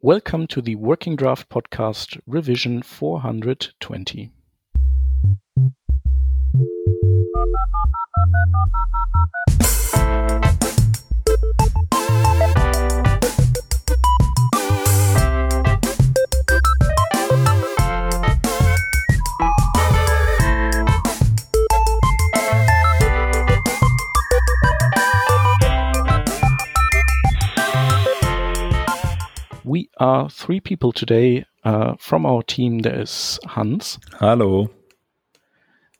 Welcome to the Working Draft Podcast Revision 420. Are three people today. Uh, from our team, there is Hans. Hello.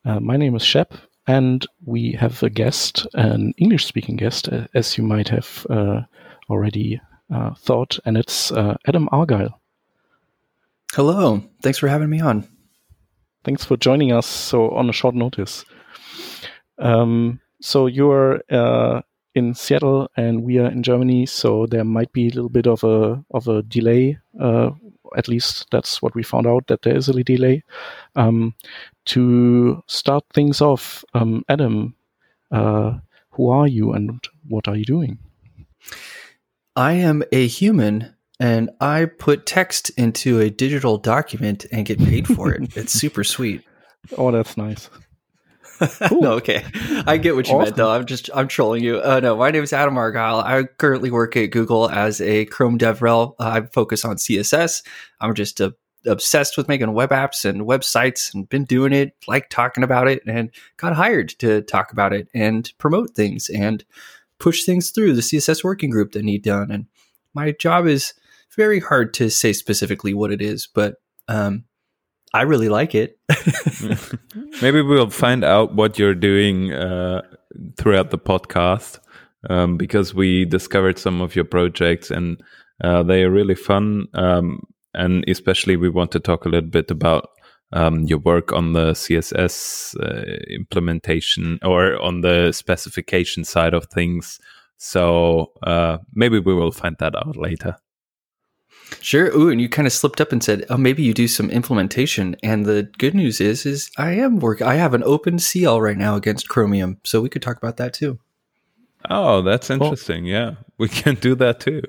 Uh, my name is Schepp, and we have a guest, an English speaking guest, uh, as you might have uh, already uh, thought, and it's uh, Adam Argyle. Hello. Thanks for having me on. Thanks for joining us so on a short notice. Um, so you're uh, in Seattle and we are in Germany, so there might be a little bit of a of a delay. Uh, at least that's what we found out that there is a delay. Um, to start things off, um, Adam, uh, who are you and what are you doing? I am a human and I put text into a digital document and get paid for it. it's super sweet. Oh, that's nice. no, okay. I get what you awesome. meant though. I'm just I'm trolling you. Uh, no, my name is Adam Argyle. I currently work at Google as a Chrome DevRel. Uh, I focus on CSS. I'm just uh, obsessed with making web apps and websites and been doing it, like talking about it, and got hired to talk about it and promote things and push things through the CSS working group that need done. And my job is very hard to say specifically what it is, but um, I really like it. Maybe we'll find out what you're doing uh, throughout the podcast um, because we discovered some of your projects and uh, they are really fun. Um, and especially, we want to talk a little bit about um, your work on the CSS uh, implementation or on the specification side of things. So uh, maybe we will find that out later. Sure. Ooh, and you kind of slipped up and said, "Oh, maybe you do some implementation." And the good news is, is I am work. I have an open CL right now against Chromium, so we could talk about that too. Oh, that's interesting. Cool. Yeah, we can do that too.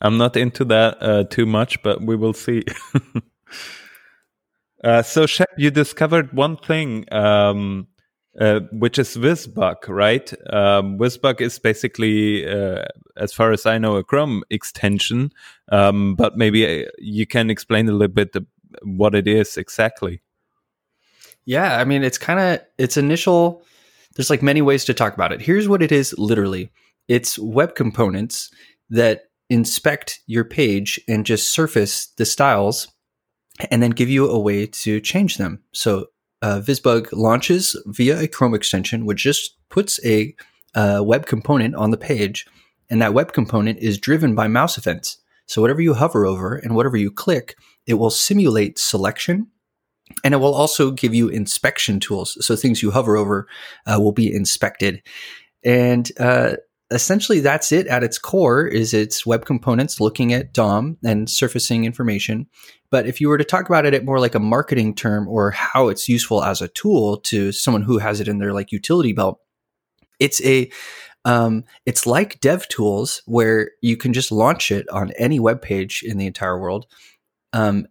I'm not into that uh, too much, but we will see. uh, so, Schepp, you discovered one thing um, uh, which is VisBug, right? Um, VisBug is basically, uh, as far as I know, a Chrome extension. Um, but maybe uh, you can explain a little bit what it is exactly. Yeah, I mean, it's kind of its initial. There's like many ways to talk about it. Here's what it is literally. It's web components that inspect your page and just surface the styles and then give you a way to change them. So uh, VisBug launches via a Chrome extension, which just puts a uh, web component on the page, and that web component is driven by mouse events. So whatever you hover over and whatever you click, it will simulate selection, and it will also give you inspection tools. So things you hover over uh, will be inspected, and uh, essentially that's it at its core is its web components looking at DOM and surfacing information. But if you were to talk about it at more like a marketing term or how it's useful as a tool to someone who has it in their like utility belt, it's a um, it's like dev tools where you can just launch it on any web page in the entire world. Um,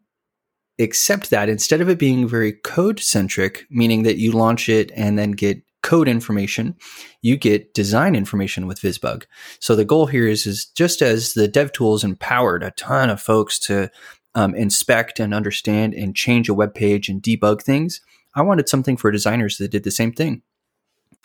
except that instead of it being very code centric, meaning that you launch it and then get code information, you get design information with VisBug. So the goal here is, is just as the dev tools empowered a ton of folks to um, inspect and understand and change a web page and debug things, I wanted something for designers that did the same thing.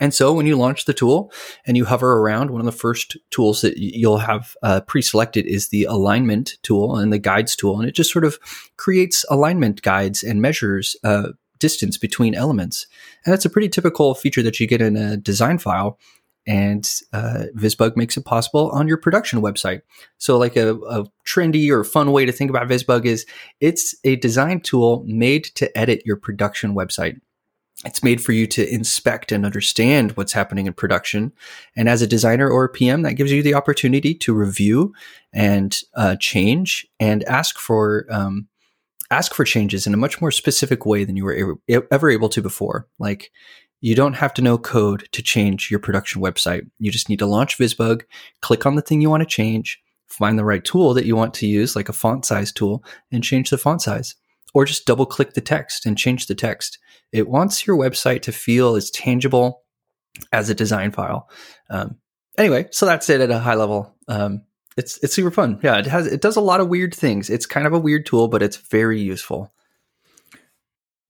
And so when you launch the tool and you hover around, one of the first tools that you'll have uh, pre-selected is the alignment tool and the guides tool. And it just sort of creates alignment guides and measures uh, distance between elements. And that's a pretty typical feature that you get in a design file. And uh, VisBug makes it possible on your production website. So, like a, a trendy or fun way to think about Visbug is it's a design tool made to edit your production website. It's made for you to inspect and understand what's happening in production. And as a designer or a PM, that gives you the opportunity to review and uh, change and ask for um, ask for changes in a much more specific way than you were ever able to before. Like you don't have to know code to change your production website. You just need to launch VisBug, click on the thing you want to change, find the right tool that you want to use, like a font size tool, and change the font size. Or just double click the text and change the text. It wants your website to feel as tangible as a design file. Um, anyway, so that's it at a high level. Um, it's it's super fun. Yeah, it has it does a lot of weird things. It's kind of a weird tool, but it's very useful.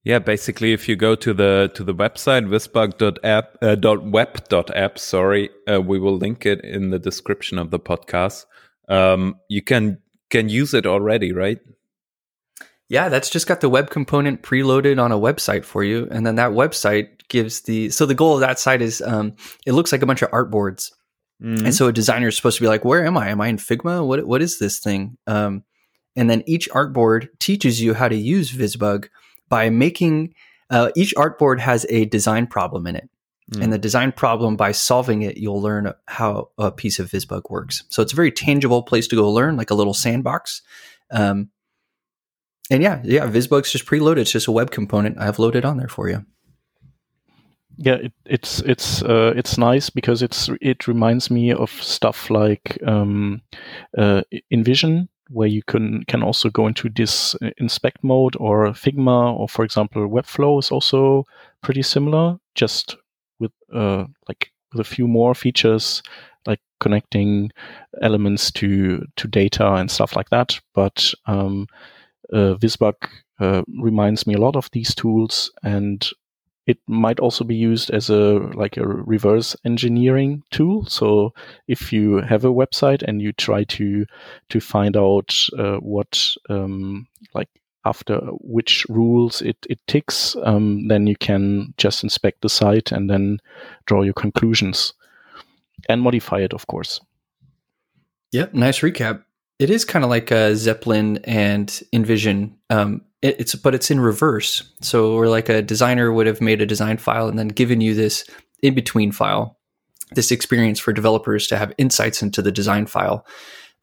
Yeah, basically, if you go to the to the website visbug.app uh, dot web dot app, sorry, uh, we will link it in the description of the podcast. Um, you can can use it already, right? Yeah, that's just got the web component preloaded on a website for you, and then that website gives the. So the goal of that site is, um, it looks like a bunch of artboards, mm-hmm. and so a designer is supposed to be like, "Where am I? Am I in Figma? What what is this thing?" Um, and then each artboard teaches you how to use VisBug by making uh, each artboard has a design problem in it. Mm. And the design problem, by solving it, you'll learn how a piece of VisBug works. So it's a very tangible place to go learn, like a little sandbox. Um, and yeah, yeah, VisBug's just preloaded. It's just a web component I've loaded on there for you. Yeah, it, it's it's uh, it's nice because it's it reminds me of stuff like um, uh, InVision where you can can also go into this uh, inspect mode or Figma or for example Webflow is also pretty similar, just with uh, like with a few more features like connecting elements to to data and stuff like that. But um, uh, Visbug uh, reminds me a lot of these tools, and it might also be used as a like a reverse engineering tool. So if you have a website and you try to to find out uh, what um, like after which rules it, it ticks um, then you can just inspect the site and then draw your conclusions and modify it of course. Yep nice recap. It is kind of like a zeppelin and InVision um, it, it's but it's in reverse. So where like a designer would have made a design file and then given you this in between file, this experience for developers to have insights into the design file.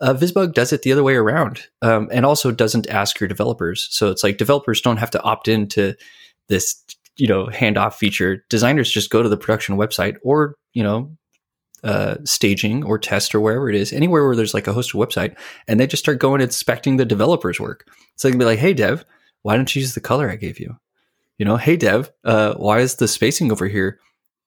Uh, VisBug does it the other way around, um, and also doesn't ask your developers. So it's like developers don't have to opt into this, you know, handoff feature. Designers just go to the production website or you know uh, staging or test or wherever it is, anywhere where there's like a hosted website, and they just start going inspecting the developer's work. So they can be like, "Hey, dev, why don't you use the color I gave you? You know, hey dev, uh, why is the spacing over here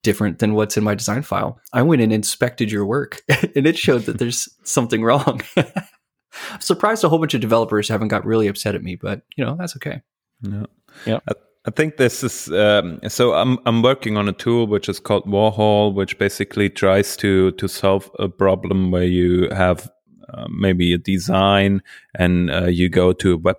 different than what's in my design file? I went and inspected your work and it showed that there's something wrong. I'm surprised a whole bunch of developers haven't got really upset at me, but you know, that's okay. Yeah. Yeah. I, I think this is um, so. I'm I'm working on a tool which is called Warhol, which basically tries to to solve a problem where you have uh, maybe a design and uh, you go to a web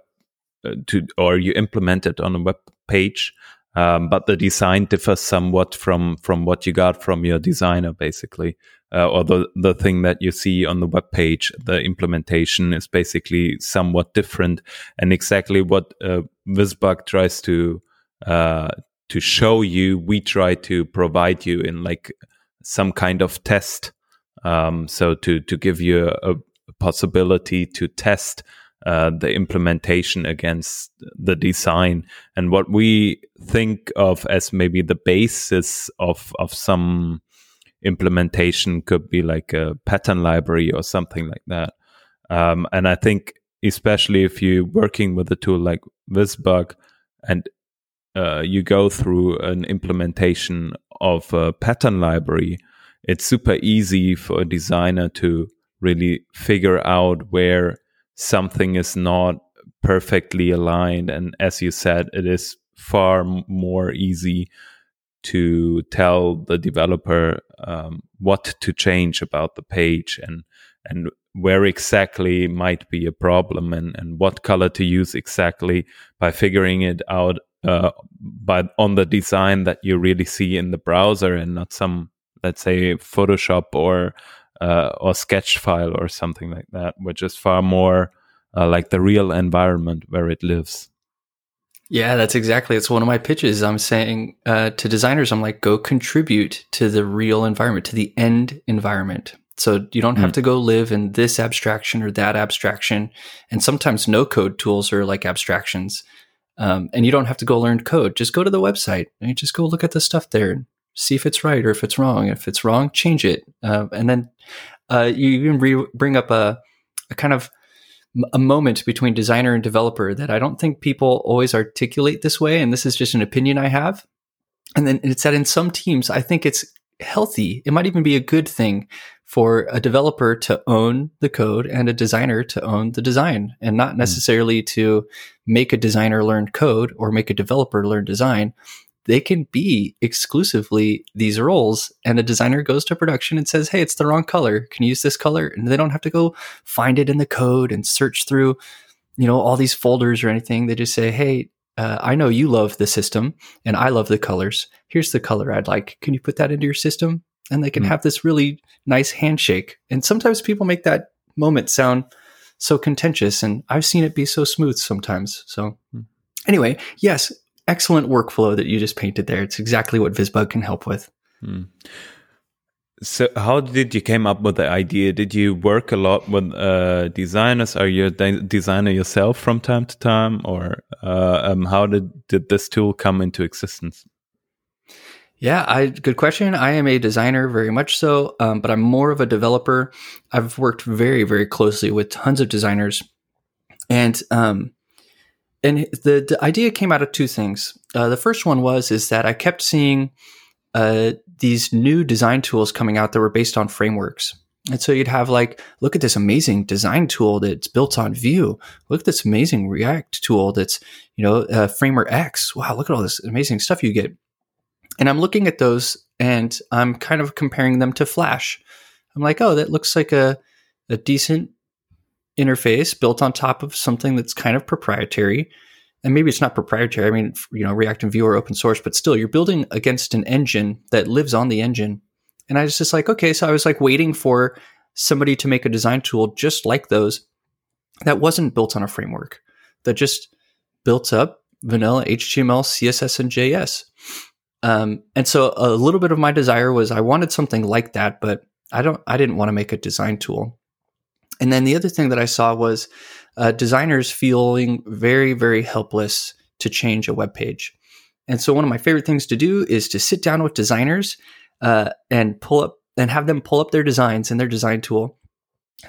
to or you implement it on a web page um, but the design differs somewhat from from what you got from your designer basically. Uh, or the the thing that you see on the web page the implementation is basically somewhat different. And exactly what uh, visbug tries to uh, to show you we try to provide you in like some kind of test um, so to to give you a, a possibility to test uh, the implementation against the design. And what we think of as maybe the basis of of some implementation could be like a pattern library or something like that. Um, and i think especially if you're working with a tool like visbug and uh, you go through an implementation of a pattern library it's super easy for a designer to really figure out where something is not perfectly aligned. And as you said, it is far more easy to tell the developer um, what to change about the page and and where exactly might be a problem and, and what color to use exactly by figuring it out uh, by on the design that you really see in the browser and not some let's say Photoshop or uh, or sketch file or something like that, which is far more uh, like the real environment where it lives. Yeah, that's exactly. It's one of my pitches. I'm saying uh, to designers, I'm like, go contribute to the real environment, to the end environment. So you don't have mm. to go live in this abstraction or that abstraction. And sometimes no code tools are like abstractions. Um, and you don't have to go learn code. Just go to the website and just go look at the stuff there and see if it's right or if it's wrong. If it's wrong, change it. Uh, and then uh, you even re- bring up a, a kind of a moment between designer and developer that I don't think people always articulate this way. And this is just an opinion I have. And then it's that in some teams, I think it's healthy. It might even be a good thing for a developer to own the code and a designer to own the design and not hmm. necessarily mm. to make a designer learn code or make a developer learn design. They can be exclusively these roles and a designer goes to production and says, Hey, it's the wrong color. Can you use this color? And they don't have to go find it in the code and search through, you know, all these folders or anything. They just say, Hey, uh, I know you love the system and I love the colors. Here's the color I'd like. Can you put that into your system? And they can mm. have this really nice handshake. And sometimes people make that moment sound so contentious, and I've seen it be so smooth sometimes. So, mm. anyway, yes, excellent workflow that you just painted there. It's exactly what VisBug can help with. Mm. So, how did you came up with the idea? Did you work a lot with uh, designers? Are you a de designer yourself from time to time, or uh, um, how did did this tool come into existence? Yeah, I, good question. I am a designer, very much so, um, but I'm more of a developer. I've worked very, very closely with tons of designers, and um, and the, the idea came out of two things. Uh, the first one was is that I kept seeing uh, these new design tools coming out that were based on frameworks. And so you'd have like, look at this amazing design tool that's built on Vue. Look at this amazing React tool that's, you know, uh, Framer X. Wow, look at all this amazing stuff you get. And I'm looking at those and I'm kind of comparing them to Flash. I'm like, oh, that looks like a, a decent interface built on top of something that's kind of proprietary and maybe it's not proprietary. I mean, you know, React and Vue are open source, but still, you're building against an engine that lives on the engine. And I was just like, okay, so I was like waiting for somebody to make a design tool just like those that wasn't built on a framework, that just built up vanilla HTML, CSS, and JS. Um, and so a little bit of my desire was I wanted something like that, but I don't, I didn't want to make a design tool. And then the other thing that I saw was uh, designers feeling very, very helpless to change a web page. And so one of my favorite things to do is to sit down with designers uh, and pull up and have them pull up their designs in their design tool.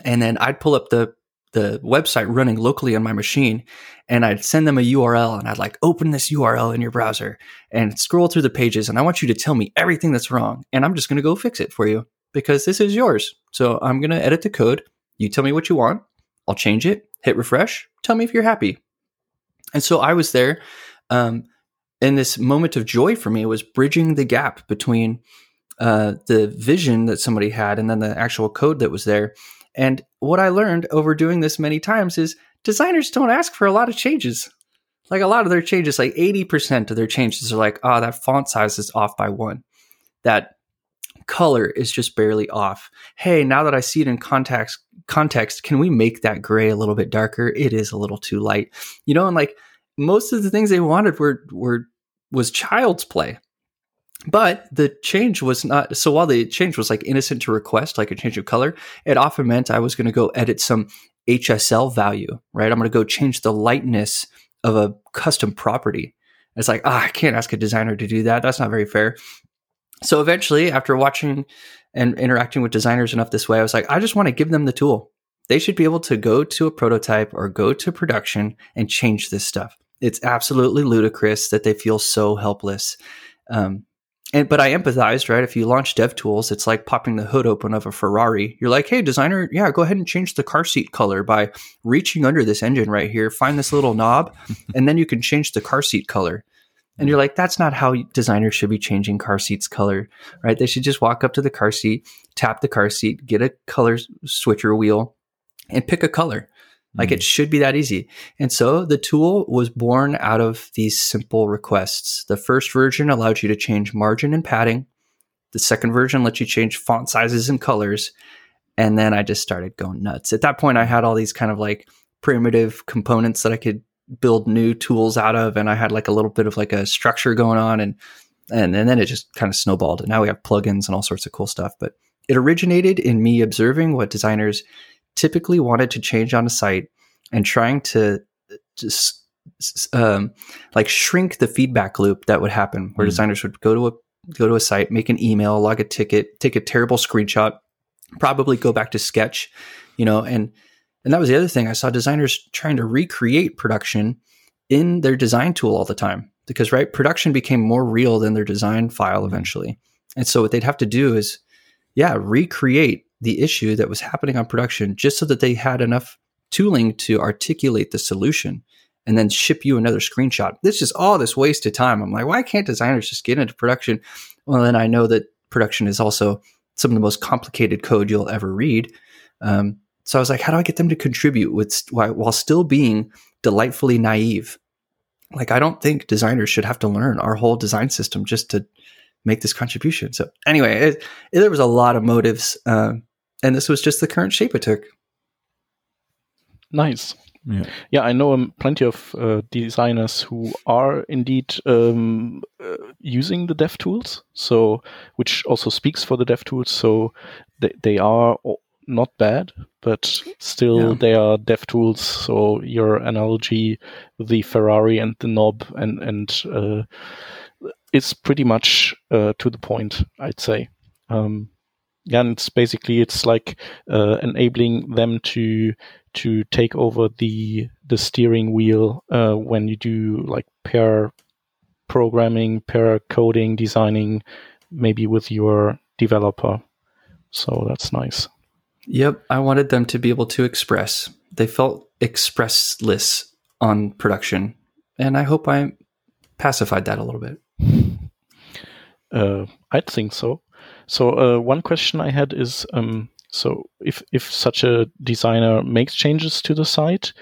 And then I'd pull up the the website running locally on my machine and I'd send them a URL and I'd like open this URL in your browser and scroll through the pages and I want you to tell me everything that's wrong and I'm just going to go fix it for you because this is yours. So I'm going to edit the code. You tell me what you want. I'll change it hit refresh, tell me if you're happy. And so I was there. Um, and this moment of joy for me was bridging the gap between uh, the vision that somebody had and then the actual code that was there. And what I learned over doing this many times is designers don't ask for a lot of changes. Like a lot of their changes, like 80% of their changes are like, oh, that font size is off by one. That color is just barely off. Hey, now that I see it in context, context, can we make that gray a little bit darker? It is a little too light. You know, and like most of the things they wanted were were was child's play. But the change was not so while the change was like innocent to request, like a change of color, it often meant I was going to go edit some HSL value, right? I'm going to go change the lightness of a custom property. It's like, ah, I can't ask a designer to do that. That's not very fair. So eventually, after watching and interacting with designers enough this way, I was like, I just want to give them the tool. They should be able to go to a prototype or go to production and change this stuff. It's absolutely ludicrous that they feel so helpless. Um, and but I empathized, right? If you launch dev tools, it's like popping the hood open of a Ferrari. You're like, hey, designer, yeah, go ahead and change the car seat color by reaching under this engine right here. Find this little knob, and then you can change the car seat color. And you're like, that's not how designers should be changing car seats color, right? They should just walk up to the car seat, tap the car seat, get a color switcher wheel, and pick a color. Like it hmm. should be that easy. And so the tool was born out of these simple requests. The first version allowed you to change margin and padding. The second version lets you change font sizes and colors. And then I just started going nuts. At that point, I had all these kind of like primitive components that I could build new tools out of and I had like a little bit of like a structure going on and and, and then it just kind of snowballed and now we have plugins and all sorts of cool stuff but it originated in me observing what designers typically wanted to change on a site and trying to just um, like shrink the feedback loop that would happen where mm. designers would go to a go to a site make an email log a ticket take a terrible screenshot probably go back to sketch you know and And that was the other thing. I saw designers trying to recreate production in their design tool all the time because, right, production became more real than their design file eventually. And so what they'd have to do is, yeah, recreate the issue that was happening on production just so that they had enough tooling to articulate the solution and then ship you another screenshot. This is all this waste of time. I'm like, why can't designers just get into production? Well, then I know that production is also some of the most complicated code you'll ever read. Um, so I was like, how do I get them to contribute with while still being delightfully naive? Like, I don't think designers should have to learn our whole design system just to make this contribution. So anyway, it, it, there was a lot of motives, uh, and this was just the current shape it took. Nice. Yeah, yeah, I know um, plenty of uh, designers who are indeed um, uh, using the dev tools. So, which also speaks for the dev tools. So, they they are not bad, but still yeah. they are dev tools. So, your analogy the Ferrari and the knob and and uh, it's pretty much uh, to the point, I'd say. Um, and it's basically it's like uh, enabling them to to take over the the steering wheel uh, when you do like pair programming, pair coding, designing, maybe with your developer. So that's nice. Yep, I wanted them to be able to express. They felt expressless on production, and I hope I pacified that a little bit. Uh, I think so. So uh, one question I had is, um, so if if such a designer makes changes to the site,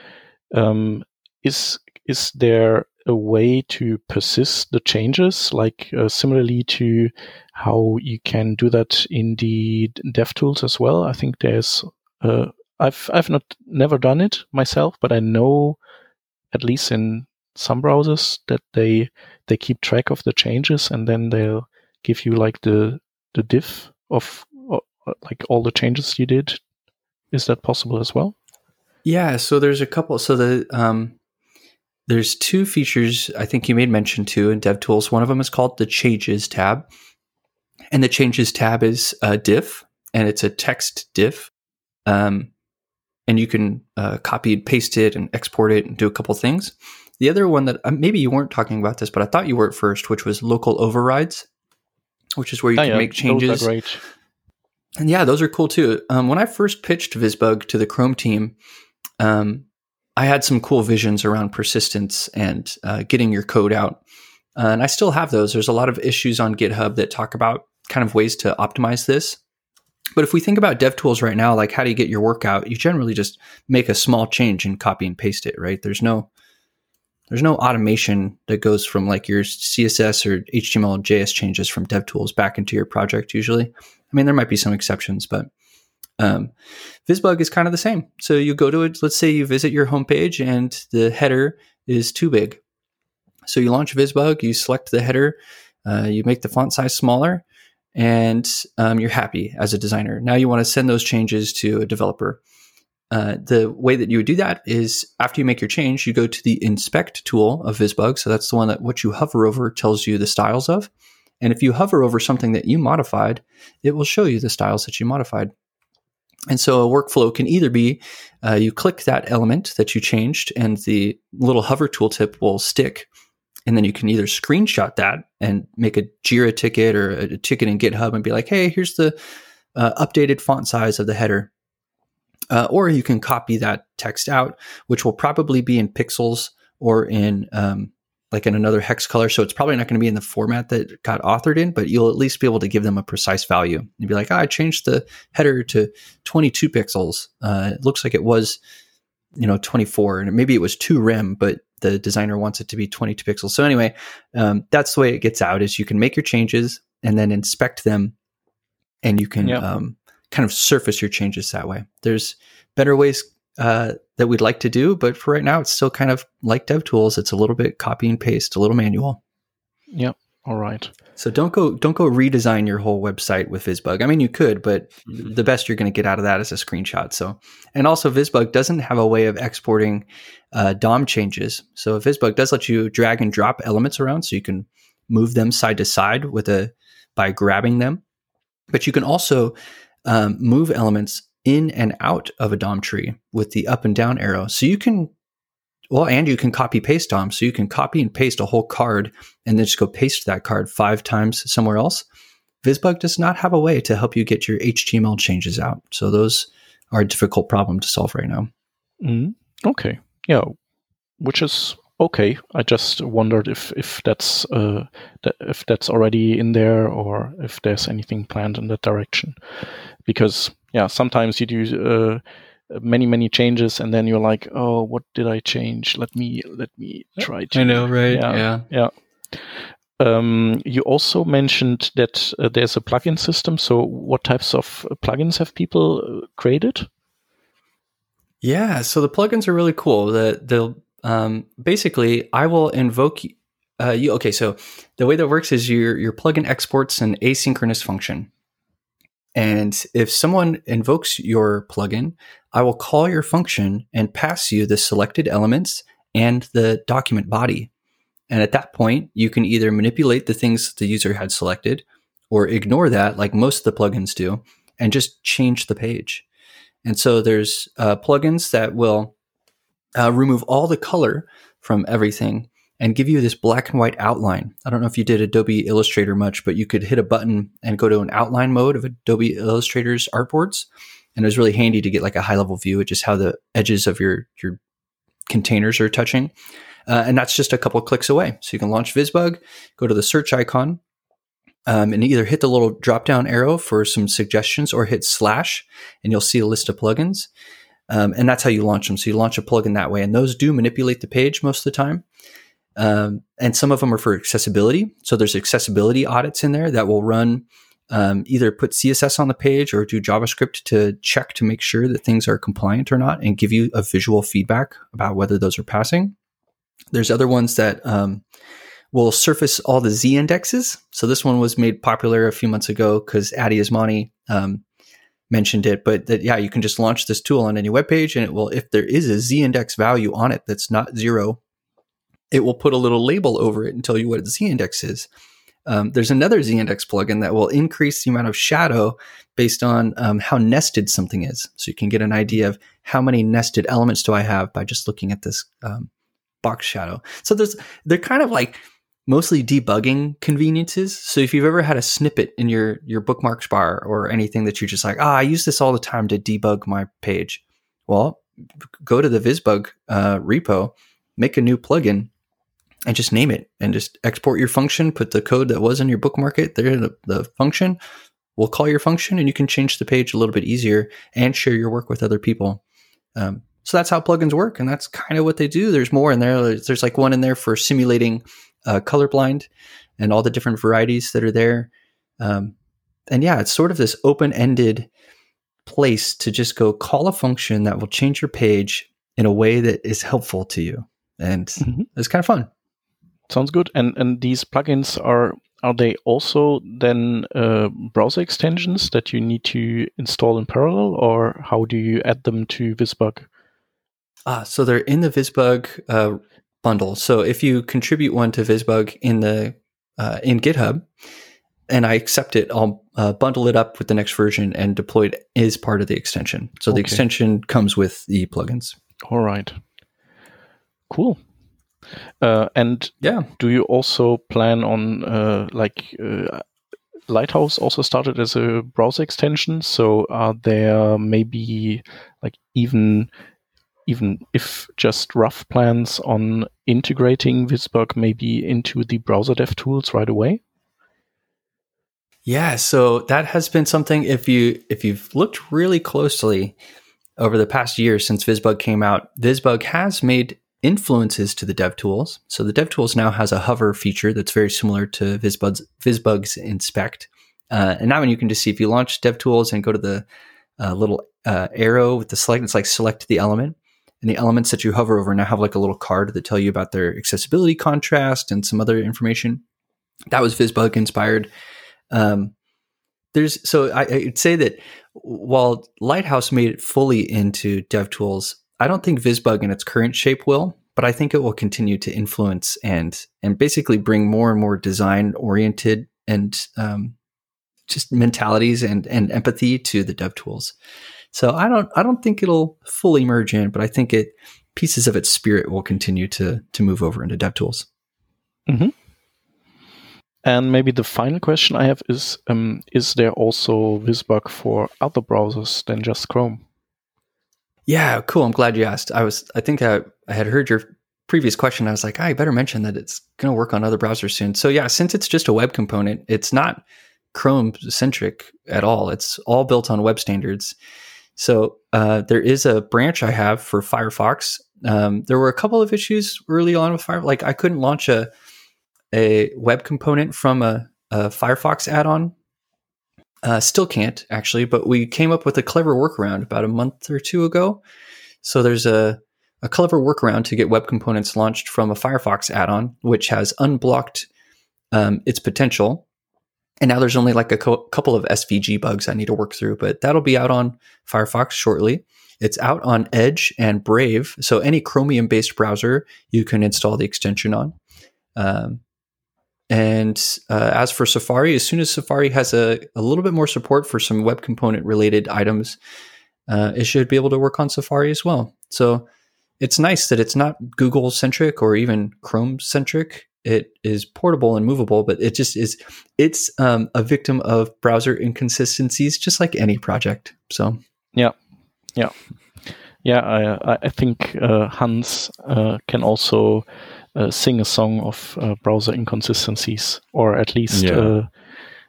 um, is is there a way to persist the changes, like uh, similarly to how you can do that in the DevTools as well? I think there's uh, I've I've not never done it myself, but I know at least in some browsers that they they keep track of the changes and then they'll give you like the the diff of uh, like all the changes you did? Is that possible as well? Yeah, so there's a couple. So the um, there's two features I think you made mention to in DevTools. One of them is called the Changes tab, and the Changes tab is a diff, and it's a text diff. Um, and you can uh, copy and paste it and export it and do a couple things. The other one that uh, maybe you weren't talking about this, but I thought you were at first, which was local overrides which is where you oh, can yeah, make changes. And yeah, those are cool too. Um, when I first pitched VisBug to the Chrome team, um, I had some cool visions around persistence and uh, getting your code out. Uh, and I still have those. There's a lot of issues on GitHub that talk about kind of ways to optimize this. But if we think about DevTools right now, like how do you get your work out? You generally just make a small change and copy and paste it, right? There's no there's no automation that goes from like your CSS or HTML JS changes from DevTools back into your project usually. I mean, there might be some exceptions, but um, VisBug is kind of the same. So you go to it, let's say you visit your homepage and the header is too big. So you launch VisBug, you select the header, uh, you make the font size smaller, and um, you're happy as a designer. Now you want to send those changes to a developer. Uh, the way that you would do that is after you make your change, you go to the inspect tool of VisBug. So that's the one that what you hover over tells you the styles of. And if you hover over something that you modified, it will show you the styles that you modified. And so a workflow can either be uh, you click that element that you changed, and the little hover tooltip will stick. And then you can either screenshot that and make a Jira ticket or a ticket in GitHub and be like, hey, here's the uh, updated font size of the header. Uh, or you can copy that text out, which will probably be in pixels or in um, like in another hex color. So it's probably not going to be in the format that got authored in, but you'll at least be able to give them a precise value. You'd be like, oh, I changed the header to 22 pixels. Uh, it looks like it was, you know, 24, and maybe it was two rem, but the designer wants it to be 22 pixels. So anyway, um, that's the way it gets out. Is you can make your changes and then inspect them, and you can yep. um, kind of surface your changes that way. There's better ways uh, that we'd like to do, but for right now, it's still kind of like DevTools. It's a little bit copy and paste, a little manual. Yep. All right. So don't go don't go redesign your whole website with VisBug. I mean, you could, but mm-hmm. the best you're going to get out of that is a screenshot. So, and also VisBug doesn't have a way of exporting uh, DOM changes. So VisBug does let you drag and drop elements around, so you can move them side to side with a by grabbing them. But you can also um, move elements in and out of a DOM tree with the up and down arrow. So you can, well, and you can copy paste DOM. So you can copy and paste a whole card and then just go paste that card five times somewhere else. VisBug does not have a way to help you get your HTML changes out. So those are a difficult problem to solve right now. Mm, okay. Yeah. Which is okay. I just wondered if if that's uh, if that's already in there or if there's anything planned in that direction, because yeah, sometimes you do uh, many many changes and then you're like, oh, what did I change? Let me let me try to. I know, right? Yeah, yeah. yeah. Um, you also mentioned that uh, there's a plugin system. So, what types of plugins have people uh, created? Yeah, so the plugins are really cool. The the um, basically, I will invoke uh, you. Okay, so the way that works is your your plugin exports an asynchronous function, and if someone invokes your plugin, I will call your function and pass you the selected elements and the document body. And at that point, you can either manipulate the things the user had selected, or ignore that, like most of the plugins do, and just change the page. And so there's uh, plugins that will uh, remove all the color from everything and give you this black and white outline. I don't know if you did Adobe Illustrator much, but you could hit a button and go to an outline mode of Adobe Illustrator's artboards. And it was really handy to get like a high level view of just how the edges of your, your containers are touching. Uh, and that's just a couple clicks away. So you can launch VisBug, go to the search icon, um, and either hit the little drop down arrow for some suggestions or hit slash, and you'll see a list of plugins. Um, and that's how you launch them. So you launch a plugin that way, and those do manipulate the page most of the time. Um, and some of them are for accessibility. So there's accessibility audits in there that will run um, either put CSS on the page or do JavaScript to check to make sure that things are compliant or not, and give you a visual feedback about whether those are passing. There's other ones that um, will surface all the Z indexes. So this one was made popular a few months ago because Addy Osmani um, mentioned it, but that yeah, you can just launch this tool on any web page, and it will, if there is a z-index value on it that's not zero, it will put a little label over it and tell you what its z-index is. Um, there's another z-index plugin that will increase the amount of shadow based on um, how nested something is, so you can get an idea of how many nested elements do I have by just looking at this um, box shadow. So there's they're kind of like mostly debugging conveniences. So if you've ever had a snippet in your your bookmarks bar or anything that you're just like, ah, oh, I use this all the time to debug my page. Well, go to the VisBug uh, repo, make a new plugin, and just name it, and just export your function. Put the code that was in your bookmark it there, the, the function. We'll call your function, and you can change the page a little bit easier and share your work with other people. Um, so that's how plugins work, and that's kind of what they do. There's more in there. There's, like one in there for simulating uh, colorblind and all the different varieties that are there. Um, and yeah, it's sort of this open ended place to just go call a function that will change your page in a way that is helpful to you. And mm-hmm. it's kind of fun. Sounds good. And and these plugins are are they also then uh, browser extensions that you need to install in parallel, or how do you add them to VisBug? Ah, so they're in the VisBug uh, bundle. So if you contribute one to VisBug in the uh, in GitHub, and I accept it, I'll uh, bundle it up with the next version and deploy it as part of the extension. So okay. the extension comes with the plugins. All right. Cool. Uh, and yeah, do you also plan on uh, like uh, Lighthouse also started as a browser extension? So are there maybe like even even if just rough plans on integrating VisBug maybe into the browser dev tools right away? Yeah, so that has been something if you if you've looked really closely over the past year since VisBug came out, VisBug has made influences to the DevTools. So the DevTools now has a hover feature that's very similar to VisBug's, VisBug's inspect. Uh, and now when you can just see if you launch DevTools and go to the uh, little uh, arrow with the select, it's like select the element and the elements that you hover over now have like a little card that tell you about their accessibility contrast and some other information. That was VisBug inspired. Um, there's so I, I'd say that while Lighthouse made it fully into DevTools, I don't think VisBug in its current shape will, but I think it will continue to influence and and basically bring more and more design oriented and um, just mentalities and and empathy to the dev tools. So I don't I don't think it'll fully merge in, but I think it pieces of its spirit will continue to to move over into DevTools. Mm-hmm. And maybe the final question I have is: um, Is there also VisBug for other browsers than just Chrome? Yeah, cool. I'm glad you asked. I was I think I, I had heard your previous question. I was like, I better mention that it's going to work on other browsers soon. So yeah, since it's just a web component, it's not Chrome centric at all. It's all built on web standards. So uh, there is a branch I have for Firefox. Um, there were a couple of issues early on with Fire, like I couldn't launch a a web component from a, a Firefox add-on. Uh, still can't actually, but we came up with a clever workaround about a month or two ago. So there's a a clever workaround to get web components launched from a Firefox add-on, which has unblocked um, its potential and now there's only like a co- couple of SVG bugs I need to work through, but that'll be out on Firefox shortly. It's out on Edge and Brave. So any Chromium based browser, you can install the extension on. Um, and uh, as for Safari, as soon as Safari has a, a little bit more support for some web component related items, uh, it should be able to work on Safari as well. So it's nice that it's not Google centric or even Chrome centric it is portable and movable, but it just is it's um, a victim of browser inconsistencies, just like any project. So yeah, yeah, yeah. I I think uh, Hans uh, can also uh, sing a song of uh, browser inconsistencies, or at least yeah. Uh,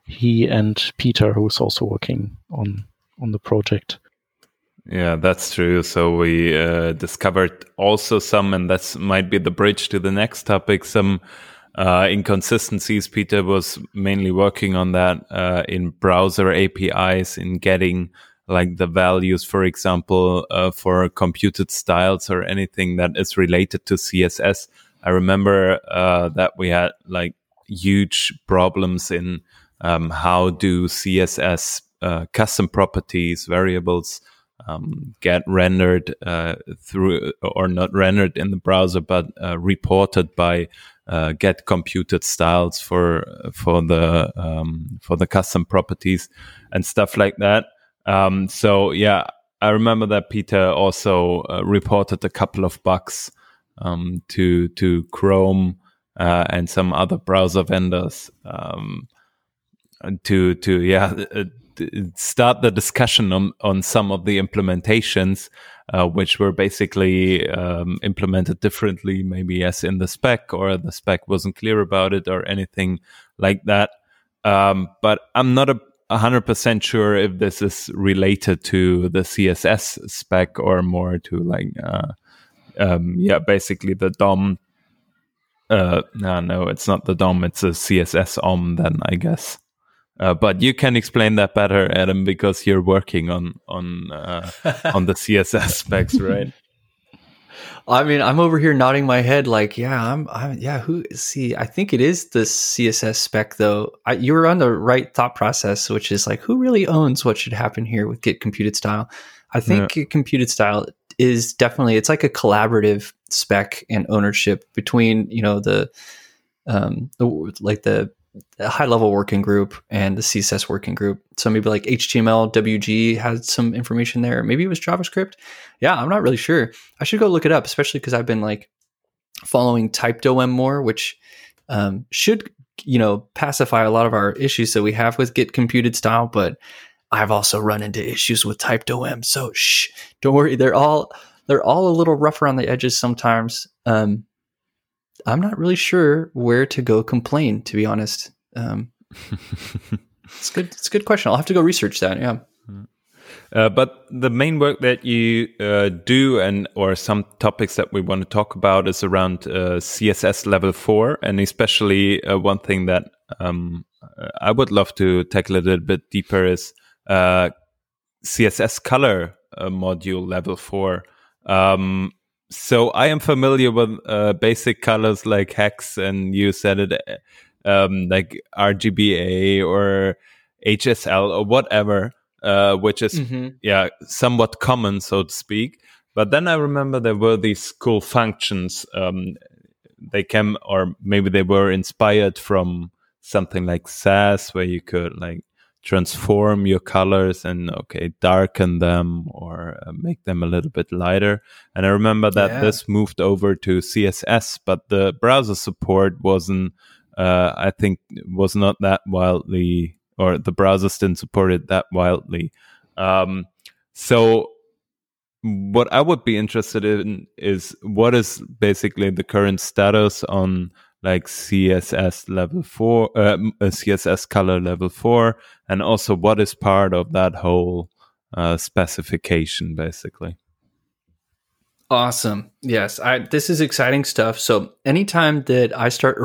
he and Peter, who's also working on on the project. Yeah, that's true. So we uh, discovered also some, and that might be the bridge to the next topic, some uh, inconsistencies. Peter was mainly working on that uh, in browser APIs, in getting like the values, for example, uh, for computed styles or anything that is related to CSS. I remember uh, that we had like huge problems in um, how do CSS uh, custom properties, variables, um, get rendered uh, through or not rendered in the browser, but uh, reported by uh, get computed styles for for the um, for the custom properties and stuff like that. Um, so yeah, I remember that Peter also uh, reported a couple of bugs um, to to Chrome uh, and some other browser vendors um, to to yeah start the discussion on, on some of the implementations, uh, which were basically um, implemented differently, maybe as in the spec, or the spec wasn't clear about it, or anything like that. Um, but I'm not a 100% sure if this is related to the CSS spec or more to like, uh, um, yeah, basically the DOM. Uh, no, no, it's not the DOM, it's a CSS OM, then I guess. Uh, but you can explain that better, Adam, because you're working on on uh, on the CSS specs, right? I mean, I'm over here nodding my head, like, yeah, I'm, I'm yeah. Who see? I think it is the CSS spec, though. I, you were on the right thought process, which is like, who really owns what should happen here with Get Computed Style? I think yeah. Computed Style is definitely it's like a collaborative spec and ownership between you know the um the, like the a high level working group and the CSS working group. So maybe like HTML, WG had some information there. Maybe it was JavaScript. Yeah, I'm not really sure. I should go look it up, especially because I've been like following TypedOM more, which um, should you know pacify a lot of our issues that we have with Get computed style. But I've also run into issues with TypedOM. So shh, don't worry. They're all they're all a little rough around the edges sometimes. Um, I'm not really sure where to go complain, to be honest. Um, it's good. It's a good question. I'll have to go research that. Yeah. Uh, but the main work that you uh, do and or some topics that we want to talk about is around uh, css level 4 and especially uh, one thing that um, i would love to tackle a little bit deeper is uh, css color uh, module level 4 um, so I am familiar with uh, basic colors like hex, and you said it um, like RGBA or HSL or whatever, uh, which is mm-hmm. yeah somewhat common, so to speak. But then I remember there were these cool functions. Um, they came, or maybe they were inspired from something like Sass, where you could like transform your colors and okay darken them or uh, make them a little bit lighter and i remember that Yeah. this moved over to css but the browser support wasn't uh, i think was not that wildly or the browsers didn't support it that wildly um, so what i would be interested in is what is basically the current status on like css level 4 uh, uh, css color level 4 and also what is part of that whole uh, specification basically Awesome. Yes, I this is exciting stuff. So anytime that I start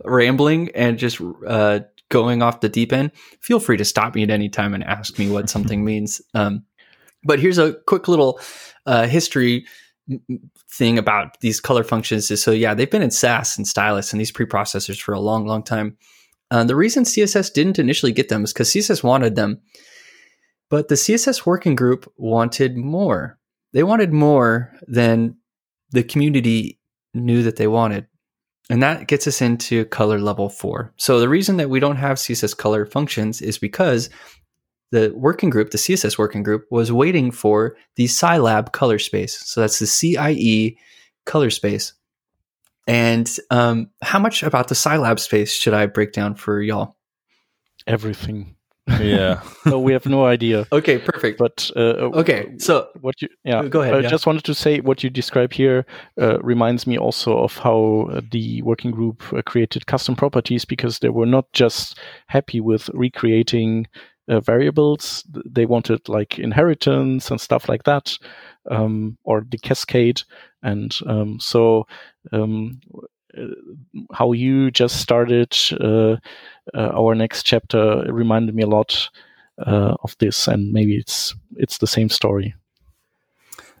rambling and just uh, going off the deep end, feel free to stop me at any time and ask me what something means. Um, but here's a quick little uh, history thing about these color functions. Is so yeah, they've been in Sass and Stylus and these preprocessors for a long, long time. Uh, the reason CSS didn't initially get them is because CSS wanted them, but the CSS working group wanted more they wanted more than the community knew that they wanted. And that gets us into color level four. So the reason that we don't have CSS color functions is because the working group, the CSS working group, was waiting for the CIELAB color space. So that's the CIE color space. And um, how much about the CIELAB space should I break down for y'all? Everything. yeah no, we have no idea. Okay, perfect. But uh, Okay, so what you yeah Go ahead, I yeah. just wanted to say what you describe here uh, reminds me also of how uh, the working group uh, created custom properties because they were not just happy with recreating uh, variables they wanted like inheritance and stuff like that um, or the cascade and um, so um, uh, how you just started uh, uh, our next chapter reminded me a lot uh, of this and maybe it's it's the same story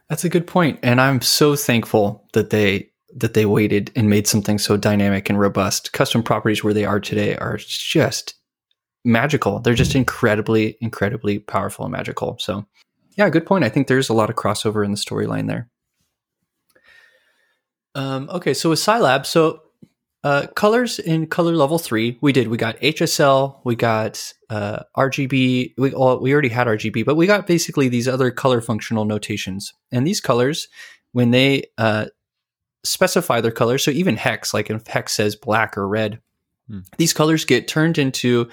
That's a good point, and I'm so thankful that they that they waited and made something so dynamic and robust. Custom properties where they are today are just magical. They're just incredibly, incredibly powerful and magical. So, yeah, good point. I think there's a lot of crossover in the storyline there. Um, okay, so with CIELAB, so uh, colors in color level three, we did. We got HSL, we got uh, RGB. We all, we already had RGB, but we got basically these other color functional notations. And these colors, when they uh, specify their color, so even hex, like if hex says black or red, Hmm. these colors get turned into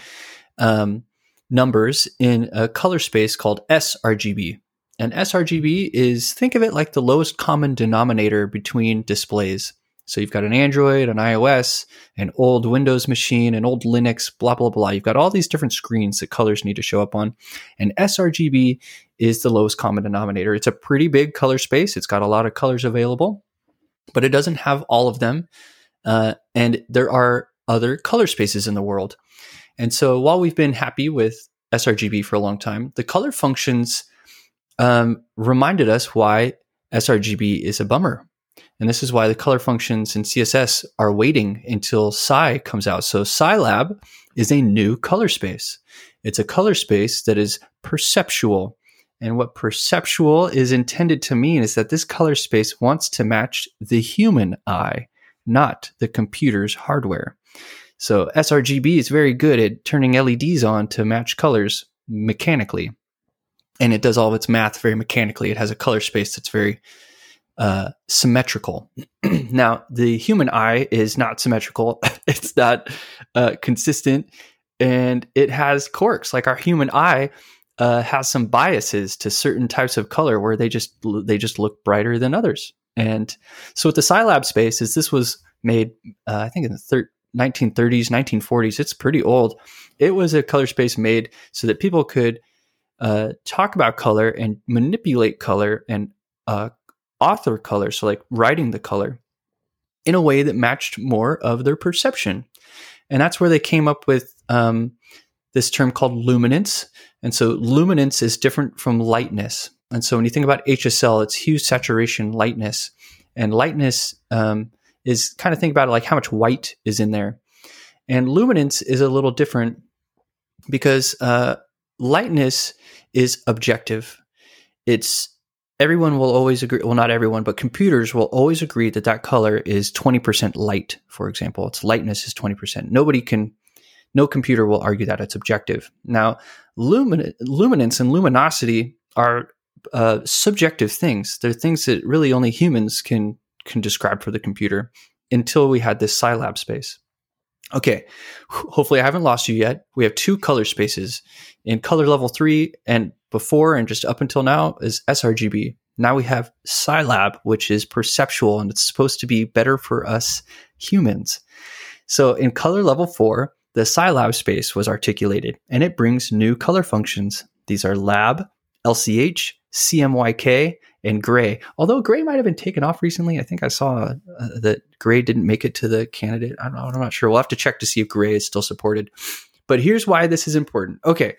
um, numbers in a color space called sRGB. And sRGB is think of it like the lowest common denominator between displays. So you've got an Android, an iOS, an old Windows machine, an old Linux, blah, blah, blah. You've got all these different screens that colors need to show up on. And sRGB is the lowest common denominator. It's a pretty big color space. It's got a lot of colors available, but it doesn't have all of them. Uh, and there are other color spaces in the world. And so while we've been happy with sRGB for a long time, the color functions um, reminded us why sRGB is a bummer. And this is why the color functions in CSS are waiting until Psi comes out. So CIELAB is a new color space. It's a color space that is perceptual. And what perceptual is intended to mean is that this color space wants to match the human eye, not the computer's hardware. So sRGB is very good at turning LEDs on to match colors mechanically. And it does all of its math very mechanically. It has a color space that's very uh, symmetrical. now, the human eye is not symmetrical. it's not uh, consistent, and it has quirks. Like our human eye uh, has some biases to certain types of color where they just they just look brighter than others. And so, with the CIELAB space, is this was made, uh, I think, in the thir- 1930s, 1940s. It's pretty old. It was a color space made so that people could uh, talk about color and manipulate color and uh, author color, so like writing the color in a way that matched more of their perception. And that's where they came up with um, this term called luminance. And so luminance is different from lightness. And so when you think about HSL, it's hue, saturation, lightness. And lightness um, is kind of think about it like how much white is in there. And luminance is a little different because uh, lightness is objective. It's everyone will always agree. Well, not everyone, but computers will always agree that that color is 20% light, for example. Its lightness is 20%. Nobody can no computer will argue that it's objective. Now, lumin- luminance and luminosity are uh, subjective things. They're things that really only humans can can describe for the computer until we had this CIELAB space. Okay, hopefully I haven't lost you yet. We have two color spaces in color level three and before and just up until now is sRGB. Now we have CIELAB, which is perceptual and it's supposed to be better for us humans. So in color level four, the CIELAB space was articulated and it brings new color functions. These are lab, LCH, CMYK, and gray. Although gray might have been taken off recently, I think I saw uh, that gray didn't make it to the candidate. I don't, I'm not sure. We'll have to check to see if gray is still supported. But here's why this is important. Okay.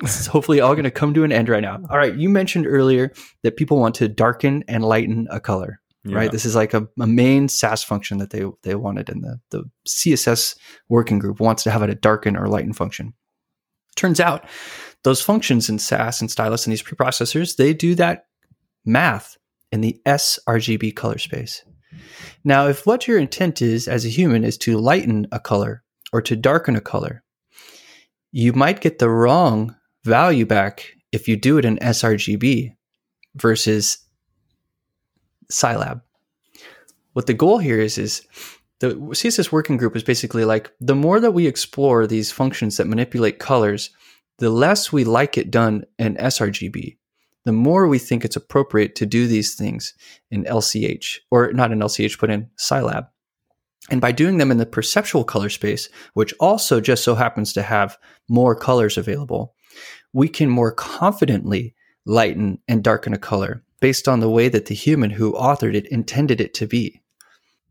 this is hopefully all going to come to an end right now. All right. You mentioned earlier that people want to darken and lighten a color. Yeah. Right. This is like a, a, main Sass function that they they wanted, and the, the CSS working group wants to have it a darken or lighten function. Turns out those functions in Sass and Stylus and these preprocessors, they do that math in the sRGB color space. Now, if what your intent is as a human is to lighten a color or to darken a color, you might get the wrong value back if you do it in sRGB versus CIELAB. What the goal here is is the CSS working group is basically like the more that we explore these functions that manipulate colors, the less we like it done in sRGB, the more we think it's appropriate to do these things in LCH, or not in LCH, but in CIELAB. And by doing them in the perceptual color space, which also just so happens to have more colors available, we can more confidently lighten and darken a color based on the way that the human who authored it intended it to be.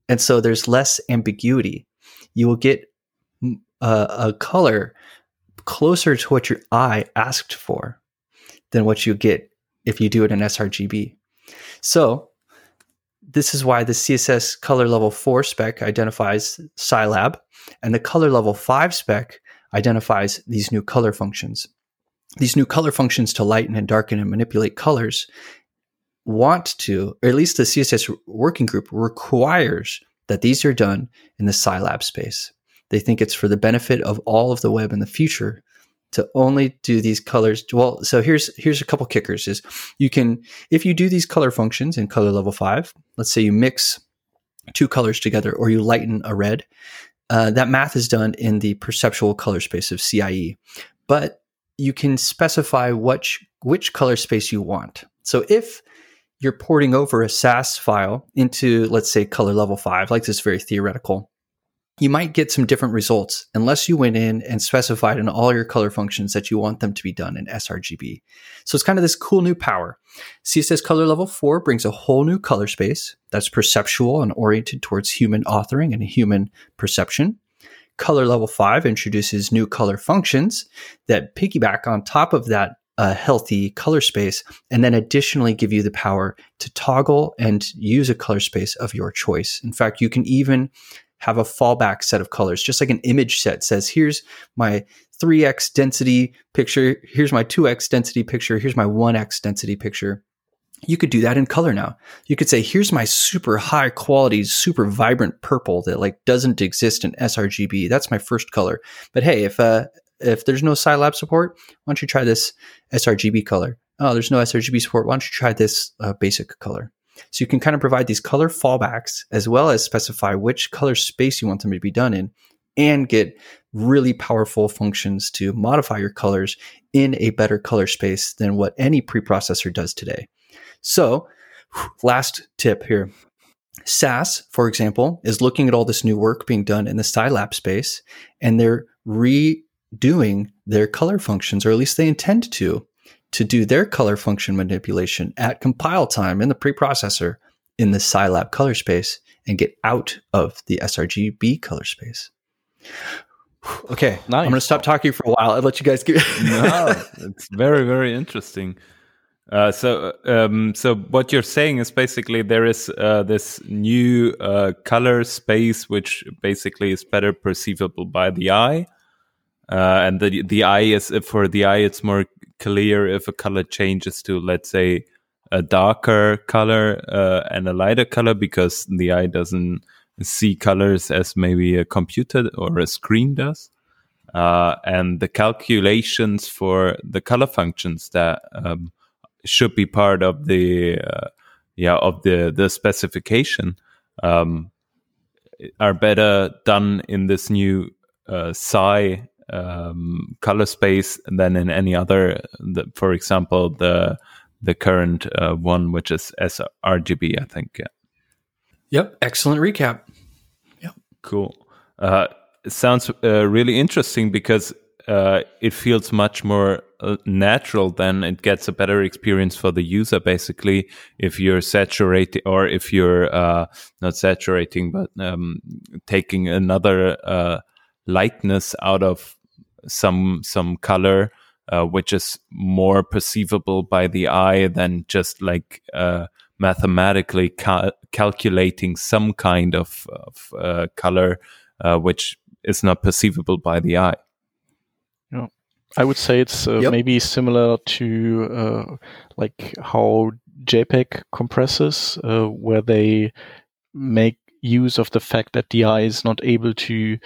And so there's less ambiguity. You will get a, mm, a color closer to what your eye asked for than what you get if you do it in sRGB. So this is why the CSS color level 4 spec identifies CIELAB and the color level 5 spec identifies these new color functions. These new color functions to lighten and darken and manipulate colors want to, or at least the CSS working group requires that these are done in the CIELAB space. They think it's for the benefit of all of the web in the future to only do these colors. Well, so here's here's a couple kickers is you can if you do these color functions in color level 5, let's say you mix two colors together or you lighten a red, uh, that math is done in the perceptual color space of CIE. But you can specify which which color space you want. So if you're porting over a Sass file into, let's say, color level five, like this very theoretical, you might get some different results unless you went in and specified in all your color functions that you want them to be done in sRGB. So it's kind of this cool new power. CSS color level four brings a whole new color space that's perceptual and oriented towards human authoring and human perception. Color level five introduces new color functions that piggyback on top of that a healthy color space, and then additionally give you the power to toggle and use a color space of your choice. In fact, you can even have a fallback set of colors, just like an image set says, here's my 3x density picture, here's my 2x density picture, here's my 1x density picture. You could do that in color now. You could say, here's my super high quality, super vibrant purple that like doesn't exist in sRGB. That's my first color. But hey, if uh, if there's no CIELAB support, why don't you try this sRGB color? Oh, there's no sRGB support. Why don't you try this uh, basic color? So you can kind of provide these color fallbacks as well as specify which color space you want them to be done in and get really powerful functions to modify your colors in a better color space than what any preprocessor does today. So, last tip here. Sass, for example, is looking at all this new work being done in the CIELAB space, and they're redoing their color functions, or at least they intend to, to do their color function manipulation at compile time in the preprocessor in the CIELAB color space and get out of the sRGB color space. Okay, nice. I'm going to stop talking for a while. I'll let you guys get. no, it's very, very interesting. Uh, so, um, so what you're saying is basically there is uh, this new uh, color space which basically is better perceivable by the eye, uh, and the the eye is for the eye it's more clear if a color changes to let's say a darker color uh, and a lighter color because the eye doesn't see colors as maybe a computer or a screen does. Uh, and the calculations for the color functions that um, should be part of the uh, yeah of the the specification um, are better done in this new uh, psi um, color space than in any other. The, for example, the the current uh, one, which is sRGB, I think. Yeah. Yep. Excellent recap. Yep. Cool. Uh, it sounds uh, really interesting because uh, it feels much more uh, natural then it gets a better experience for the user basically if you're saturating or if you're uh, not saturating but um, taking another uh, lightness out of some some color uh, which is more perceivable by the eye than just like uh, mathematically ca- calculating some kind of, of color which is not perceivable by the eye yeah. I would say it's uh, yep. maybe similar to uh, like how JPEG compresses, uh, where they make use of the fact that the eye is not able to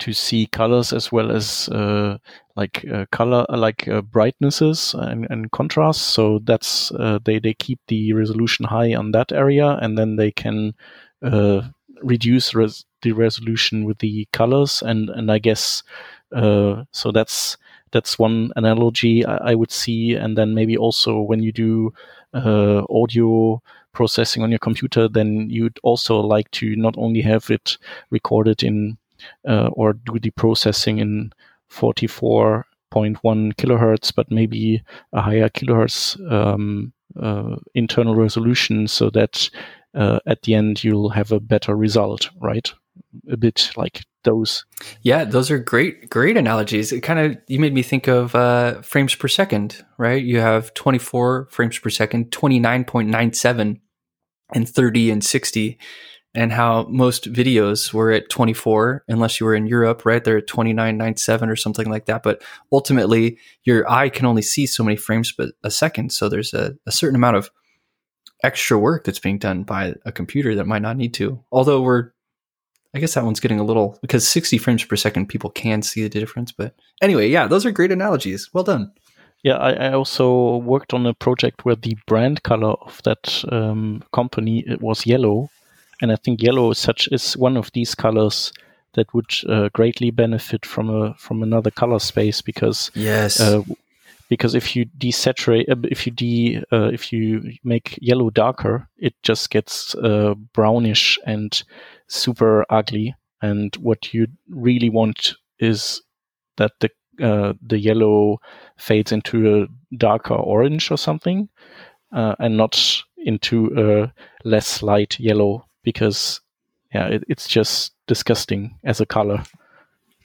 to see colors as well as uh, like uh, color like uh, brightnesses and, and contrasts. So that's they they keep the resolution high on that area, and then they can reduce res- the resolution with the colors. And and I guess uh, so that's that's one analogy I, I, would see. And then maybe also when you do uh, audio processing on your computer, then you'd also like to not only have it recorded in uh, or do the processing in 44.1 kilohertz, but maybe a higher kilohertz um, uh, internal resolution so that uh, at the end you'll have a better result, right? A bit like those. Yeah, those are great, great analogies. It kind of you made me think of uh, frames per second, right? You have 24 frames per second, 29.97, and 30 and 60, and how most videos were at 24, unless you were in Europe, right? They're at 29.97 or something like that. But ultimately, your eye can only see so many frames per a second, so there's a, a certain amount of extra work that's being done by a computer that might not need to. Although we're I guess that one's getting a little because 60 frames per second, people can see the difference. But anyway, yeah, those are great analogies. Well done. Yeah, I, I also worked on a project where the brand color of that um, company was yellow, and I think yellow is such is one of these colors that would uh, greatly benefit from a from another color space because yes. Uh, because if you desaturate, uh, if you de, uh, if you make yellow darker, it just gets uh, brownish and super ugly. And what you really want is that the uh, the yellow fades into a darker orange or something, uh, and not into a less light yellow because yeah, it, it's just disgusting as a color.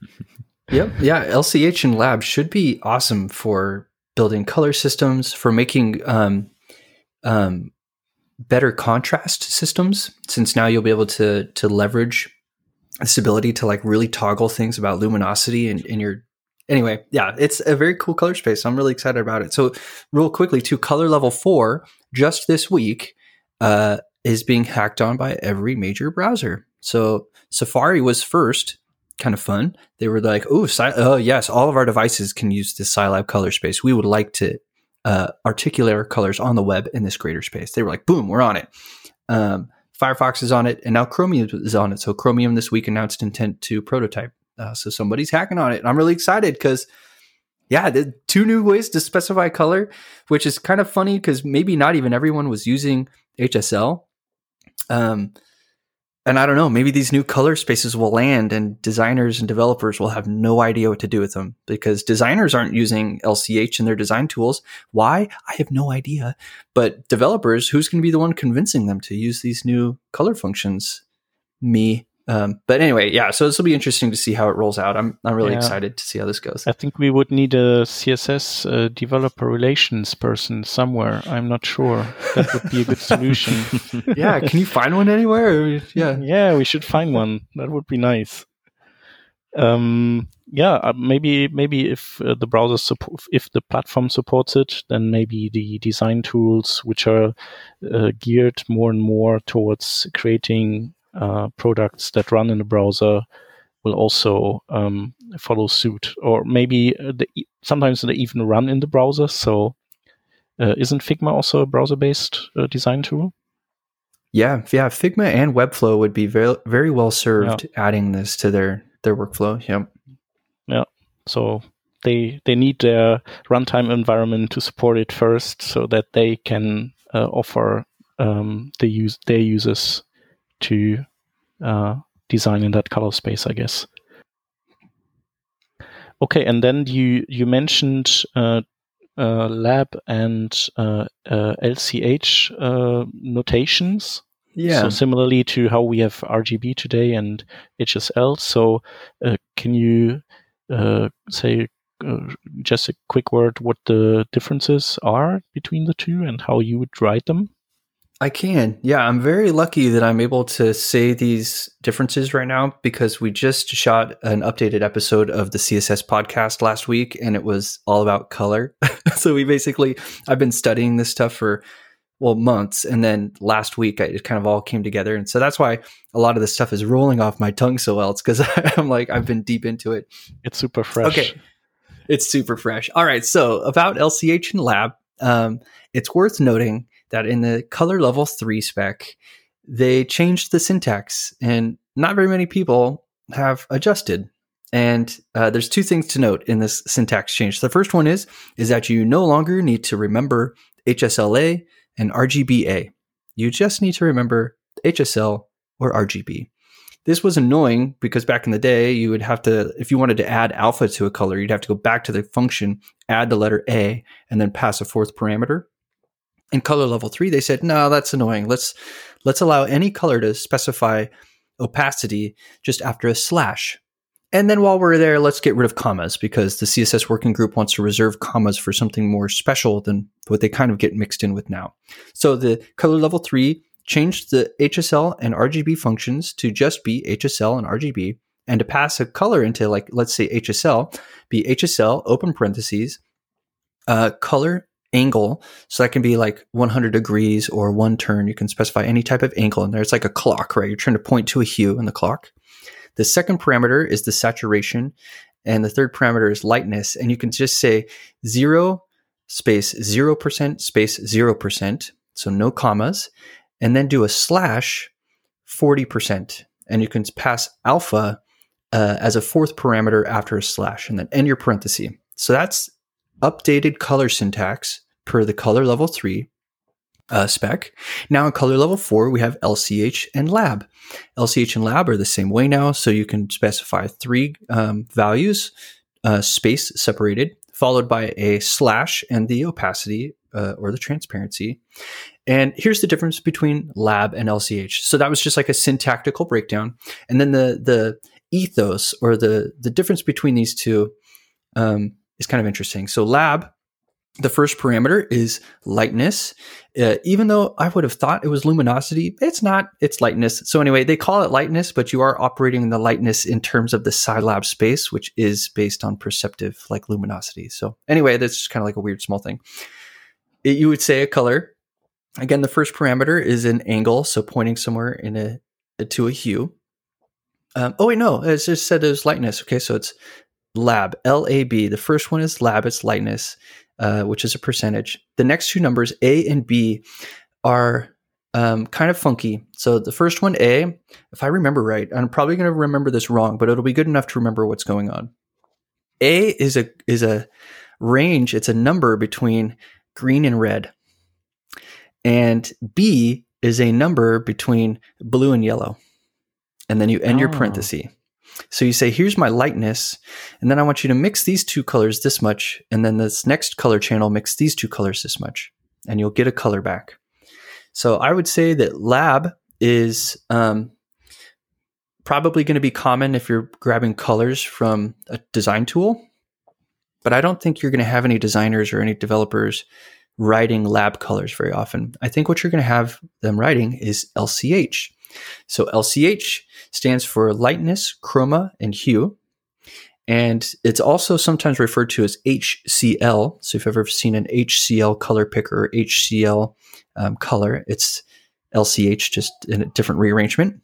yep. Yeah. LCH and Lab should be awesome for building color systems, for making um, um, better contrast systems. Since now you'll be able to to leverage this ability to like really toggle things about luminosity and in, in your anyway, yeah, it's a very cool color space. I'm really excited about it. So, real quickly, to color level four, just this week, uh, is being hacked on by every major browser. So, Safari was first kind of fun. They were like, "Oh, oh yes, all of our devices can use this CIELAB color space. We would like to uh, articulate our colors on the web in this greater space." They were like, "Boom, we're on it." Um, Firefox is on it, and now Chromium is on it. So Chromium this week announced intent to prototype. Uh, so somebody's hacking on it, and I'm really excited because. Yeah, the two new ways to specify color, which is kind of funny because maybe not even everyone was using HSL. Um, and I don't know, maybe these new color spaces will land and designers and developers will have no idea what to do with them because designers aren't using LCH in their design tools. Why? I have no idea. But developers, who's going to be the one convincing them to use these new color functions? Me. Um, but anyway, yeah. So this will be interesting to see how it rolls out. I'm I'm really yeah. excited to see how this goes. I think we would need a CSS uh, developer relations person somewhere. I'm not sure. That would be a good solution. yeah, can you find one anywhere? Yeah, yeah, we should find one. That would be nice. Um, yeah, uh, maybe maybe if uh, the browser support, if the platform supports it, then maybe the design tools which are uh, geared more and more towards creating uh, products that run in the browser will also um, follow suit, or maybe uh, the, sometimes they even run in the browser. So, uh, isn't Figma also a browser-based uh, design tool? Yeah, yeah. Figma and Webflow would be very very well served yeah. adding this to their their workflow. Yeah, yeah. So they they need their runtime environment to support it first, so that they can uh, offer um, the use their users to uh, design in that color space, I guess. Okay, and then you you mentioned uh, uh, lab and LCH uh, uh, notations. Yeah. So similarly to how we have RGB today and HSL. So uh, can you say just a quick word what the differences are between the two and how you would write them? I can. Yeah, I'm very lucky that I'm able to say these differences right now because we just shot an updated episode of the CSS podcast last week and it was all about color. so we basically I've been studying this stuff for well months and then last week it kind of all came together. And so that's why a lot of this stuff is rolling off my tongue so well. It's because i'm like i've been deep into it. It's super fresh. Okay. It's super fresh. All right. So about lch and lab um, it's worth noting that in the color level 3 spec, they changed the syntax, and not very many people have adjusted. And uh, there's two things to note in this syntax change. The first one is is that you no longer need to remember HSLA and RGBA. You just need to remember HSL or RGB. This was annoying because back in the day, you would have to, if you wanted to add alpha to a color, you'd have to go back to the function, add the letter A, and then pass a fourth parameter in color level three, they said, no, that's annoying. Let's let's allow any color to specify opacity just after a slash. And then while we're there, let's get rid of commas because the CSS working group wants to reserve commas for something more special than what they kind of get mixed in with now. So the color level three changed the HSL and RGB functions to just be HSL and RGB and to pass a color into like, let's say HSL, be HSL open parentheses, uh, color angle. So that can be like 100 degrees or one turn. You can specify any type of angle in there. It's like a clock, right? You're trying to point to a hue in the clock. The second parameter is the saturation. And the third parameter is lightness. And you can just say zero space 0% space 0%. So no commas. And then do a slash 40%. And you can pass alpha uh, as a fourth parameter after a slash and then end your parenthesis. So that's updated color syntax per the color level 3 uh, spec. Now in color level 4, we have LCH and lab. LCH and lab are the same way now, so you can specify three um, values, uh, space separated, followed by a slash and the opacity uh, or the transparency. And here's the difference between lab and LCH. So that was just like a syntactical breakdown. And then the the ethos or the the difference between these two um, is kind of interesting. So lab, the first parameter is lightness. Uh, even though I would have thought it was luminosity, it's not. It's lightness. So anyway, they call it lightness, but you are operating the lightness in terms of the CIELAB space, which is based on perceptive like luminosity. So anyway, that's just kind of like a weird small thing. It, you would say a color. Again, the first parameter is an angle, so pointing somewhere in a to a hue. Um, oh wait, no, it just said it was lightness. Okay, so it's lab, L A B. The first one is lab, it's lightness, uh, which is a percentage. The next two numbers, A and B, are um, kind of funky. So the first one, A, if I remember right, I'm probably going to remember this wrong, but it'll be good enough to remember what's going on. A is a is a range. It's a number between green and red, and B is a number between blue and yellow. And then you end oh. your parenthesis. So you say, here's my lightness. And then I want you to mix these two colors this much. And then this next color channel, mix these two colors this much. And you'll get a color back. So I would say that lab is um, probably going to be common if you're grabbing colors from a design tool. But I don't think you're going to have any designers or any developers writing lab colors very often. I think what you're going to have them writing is LCH. So LCH stands for lightness, chroma, and hue. And it's also sometimes referred to as HCL. So if you've ever seen an HCL color picker or HCL um, color, it's LCH just in a different rearrangement.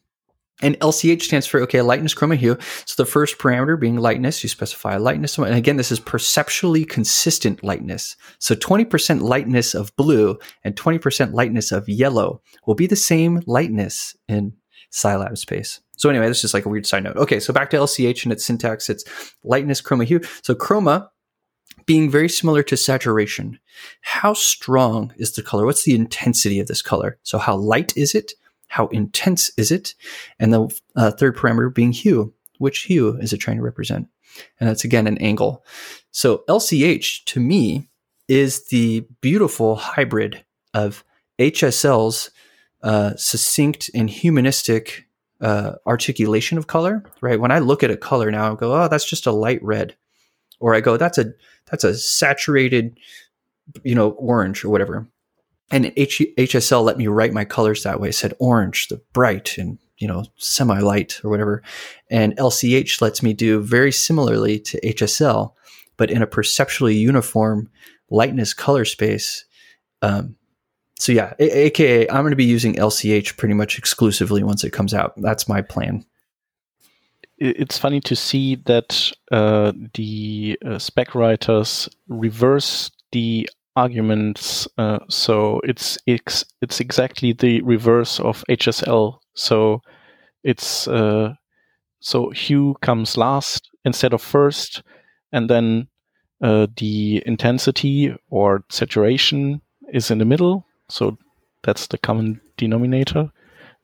And LCH stands for, okay, lightness, chroma, hue. So the first parameter being lightness, you specify a lightness. And again, this is perceptually consistent lightness. So 20% lightness of blue and 20% lightness of yellow will be the same lightness in CIELAB space. So anyway, this is like a weird side note. Okay, so back to LCH and its syntax. It's lightness, chroma, hue. So chroma being very similar to saturation. How strong is the color? What's the intensity of this color? So how light is it? How intense is it? And the uh, third parameter being hue. Which hue is it trying to represent? And that's again an angle. So LCH to me is the beautiful hybrid of HSL's uh, succinct and humanistic uh, articulation of color. Right? When I look at a color now, I go, "Oh, that's just a light red," or I go, "That's a that's a saturated, you know, orange or whatever." And H- HSL let me write my colors that way. It said orange, the bright and you know semi light or whatever, and LCH lets me do very similarly to HSL, but in a perceptually uniform lightness color space. Um, so yeah, a- aka I'm going to be using LCH pretty much exclusively once it comes out. That's my plan. It's funny to see that uh, the uh, spec writers reverse the arguments. Uh, so it's it's it's exactly the reverse of HSL. So it's uh, so hue comes last instead of first, and then uh, the intensity or saturation is in the middle. So that's the common denominator.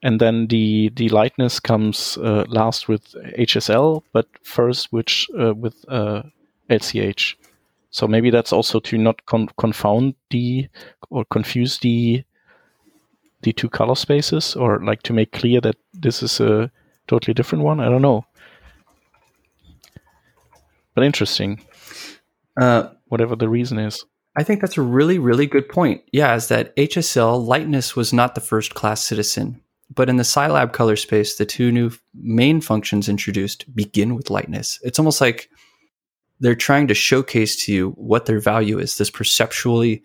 And then the, the lightness comes uh, last with HSL, but first which uh, with LCH. So maybe that's also to not con- confound the or confuse the the two color spaces, or like to make clear that this is a totally different one. I don't know, but interesting. Uh, Whatever the reason is. I think that's a really, really good point. Yeah, is that HSL lightness was not the first class citizen, but in the CIELAB color space, the two new main functions introduced begin with lightness. It's almost like they're trying to showcase to you what their value is. This perceptually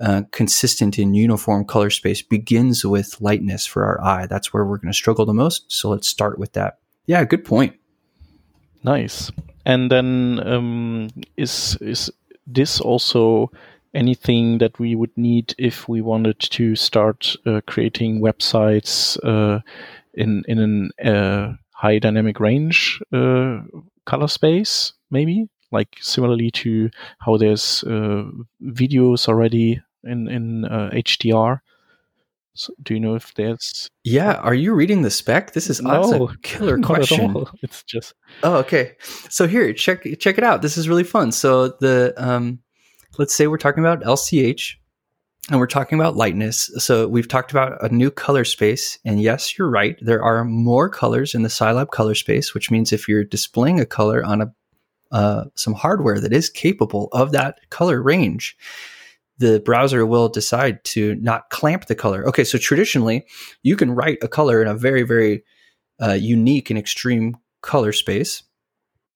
uh, consistent and uniform color space begins with lightness for our eye. That's where we're going to struggle the most. So let's start with that. Yeah, good point. Nice. And then um, is is this also anything that we would need if we wanted to start uh, creating websites uh, in in a uh, high dynamic range uh, color space, maybe? Like similarly to how there's uh, videos already in in uh, HDR. So do you know if there's? Yeah, are you reading the spec? This is no, a killer question. It's just oh, okay. So here, check check it out. This is really fun. So the um, let's say we're talking about LCH, and we're talking about lightness. So we've talked about a new color space, and yes, you're right. There are more colors in the CIELAB color space, which means if you're displaying a color on a uh, some hardware that is capable of that color range, the browser will decide to not clamp the color. Okay, so traditionally, you can write a color in a very, very uh, unique and extreme color space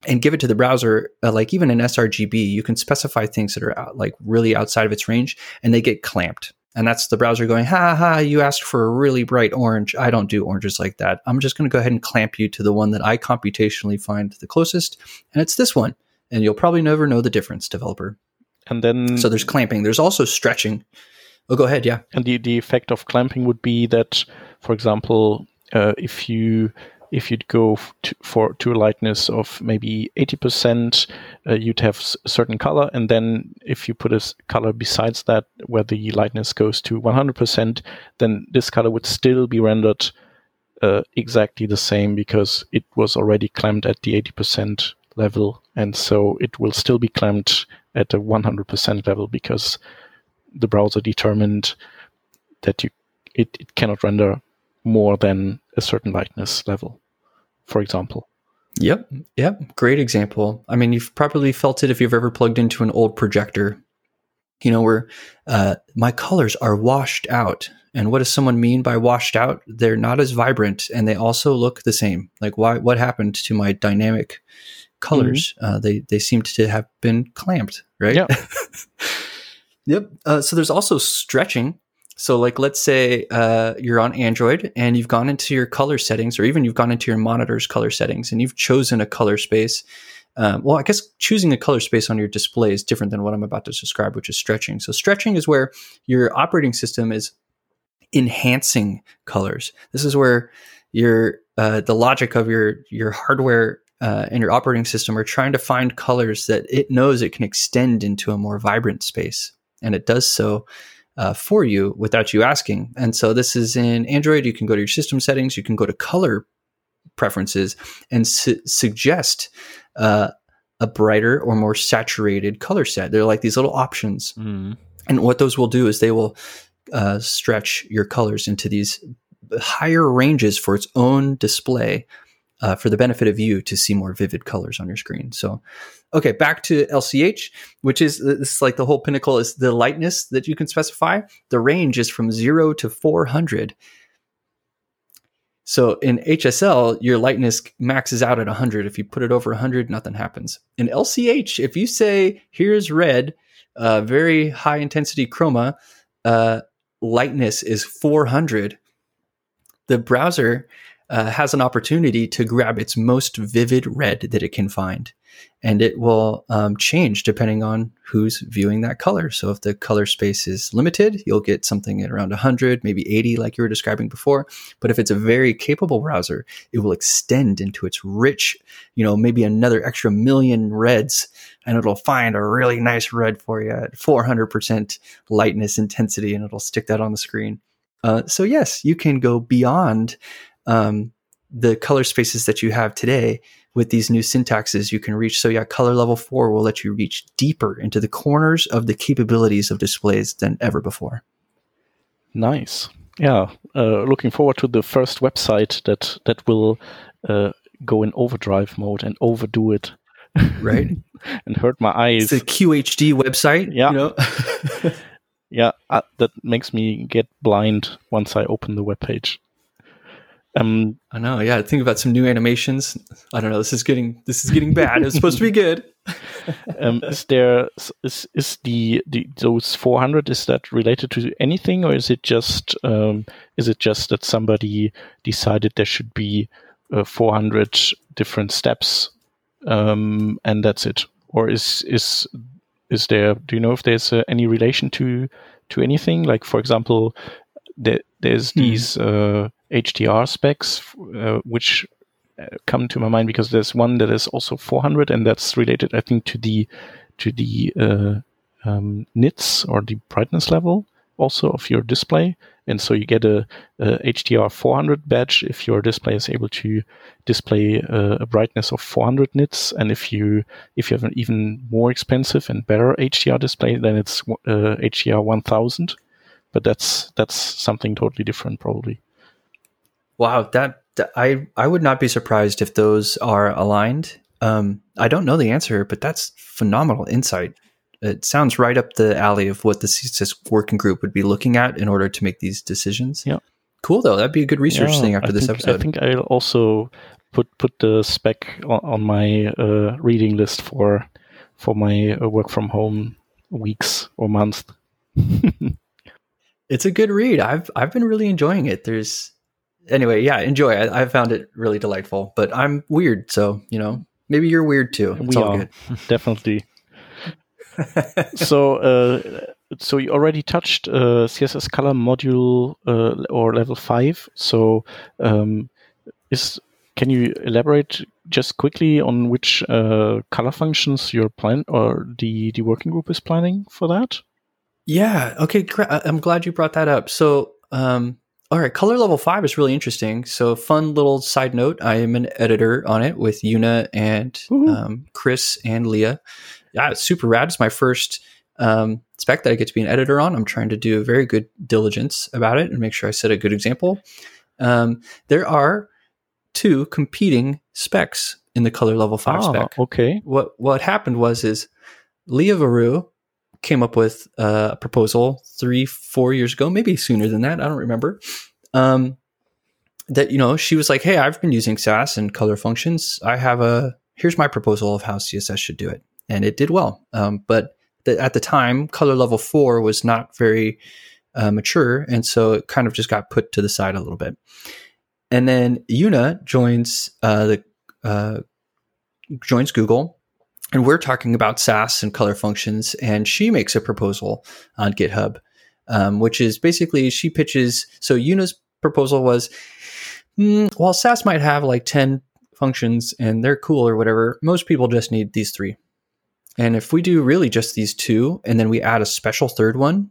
and give it to the browser. Uh, like even in sRGB, you can specify things that are out, like really outside of its range, and they get clamped. And that's the browser going, ha ha, you asked for a really bright orange. I don't do oranges like that. I'm just going to go ahead and clamp you to the one that I computationally find the closest. And it's this one. And you'll probably never know the difference, developer. And then. So there's clamping. There's also stretching. Oh, go ahead. Yeah. And the, the effect of clamping would be that, for example, uh, if you if you'd go to, for to a lightness of maybe 80%, uh, you'd have a certain color. And then if you put a color besides that, where the lightness goes to 100%, then this color would still be rendered uh, exactly the same because it was already clamped at the 80% level. And so it will still be clamped at the 100% level because the browser determined that you it, it cannot render more than a certain lightness level for example. Yep. Yep. Great example. I mean, you've probably felt it if you've ever plugged into an old projector, you know, where uh, my colors are washed out. And what does someone mean by washed out? They're not as vibrant and they also look the same. Like, why? what happened to my dynamic colors? Mm-hmm. Uh, they, they seem to have been clamped, right? Yep. yep. Uh, so there's also stretching. So, like, let's say uh, you're on Android and you've gone into your color settings, or even you've gone into your monitor's color settings, and you've chosen a color space. Um, well, I guess choosing a color space on your display is different than what I'm about to describe, which is stretching. So, stretching is where your operating system is enhancing colors. This is where your uh, the logic of your your hardware uh, and your operating system are trying to find colors that it knows it can extend into a more vibrant space, and it does so uh, for you without you asking. And so this is in Android. You can go to your system settings. You can go to color preferences and su- suggest uh, a brighter or more saturated color set. They're like these little options. Mm. And what those will do is they will uh, stretch your colors into these higher ranges for its own display uh, for the benefit of you to see more vivid colors on your screen. So, okay, back to LCH, which is this is like the whole pinnacle is the lightness that you can specify. The range is from zero to 400. So in HSL, your lightness maxes out at 100. If you put it over 100, nothing happens. In LCH, if you say, here's red, uh, very high intensity chroma, uh, lightness is 400, the browser uh, has an opportunity to grab its most vivid red that it can find. And it will um, change depending on who's viewing that color. So if the color space is limited, you'll get something at around 100, maybe 80, like you were describing before. But if it's a very capable browser, it will extend into its rich, you know, maybe another extra million reds, and it'll find a really nice red for you at 400% lightness intensity, and it'll stick that on the screen. Uh, so yes, you can go beyond um, the color spaces that you have today with these new syntaxes you can reach. So yeah, color level four will let you reach deeper into the corners of the capabilities of displays than ever before. Nice. Yeah, uh, looking forward to the first website that that will uh, go in overdrive mode and overdo it. Right. and hurt my eyes. It's a QHD website. Yeah. You know? yeah, uh, that makes me get blind once I open the web page. Um, I know. Yeah, think about some new animations. I don't know. This is getting this is getting bad. It's supposed to be good. um, is there is is the, the those 400 is that related to anything or is it just um, is it just that somebody decided there should be uh, 400 different steps um, and that's it or is is is there do you know if there's uh, any relation to to anything like for example there, there's Hmm. these uh, HDR specs uh, which uh, come to my mind because there's one that is also 400 and that's related I think to the to the uh, um, nits or the brightness level also of your display. And so you get a, a HDR 400 badge if your display is able to display uh, a brightness of 400 nits. And if you if you have an even more expensive and better HDR display then it's uh, HDR 1000 but that's that's something totally different probably Wow, that, that- I I would not be surprised if those are aligned. Um, I don't know the answer, but that's phenomenal insight. It sounds right up the alley of what the CSS working group would be looking at in order to make these decisions. Yeah. Cool though. That'd be a good research Yeah, thing after I this think, episode. I think I'll also put put the spec on, on my uh, reading list for for my uh, work from home weeks or months. It's a good read. I've I've been really enjoying it. There's anyway, yeah, enjoy. I, I found it really delightful. But I'm weird, so you know, maybe you're weird too. It's we all are good. definitely. so uh, so you already touched uh, CSS color module uh, or level five. So um, is can you elaborate just quickly on which uh, color functions your plan or the the working group is planning for that? Yeah. Okay. I'm glad you brought that up. So, um, all right, color level five is really interesting. So, fun little side note: I am an editor on it with Una and um, Chris and Lea. Yeah, it's super rad. It's my first um, spec that I get to be an editor on. I'm trying to do a very good diligence about it and make sure I set a good example. Um, there are two competing specs in the color level five Ah, spec okay. what what happened was is Lea Verou came up with a proposal three four years ago, maybe sooner than that. I don't remember. Um, that you know she was like, "Hey, I've been using Sass and color functions. I have a here's my proposal of how CSS should do it," and it did well. Um, but the, at the time, color level four was not very uh, mature, and so it kind of just got put to the side a little bit. And then Una joins uh, the uh, joins Google, and we're talking about Sass and color functions, and she makes a proposal on GitHub, um, which is basically she pitches. So Una's proposal was, mm, while Sass might have like ten functions and they're cool or whatever, most people just need these three. And if we do really just these two, and then we add a special third one,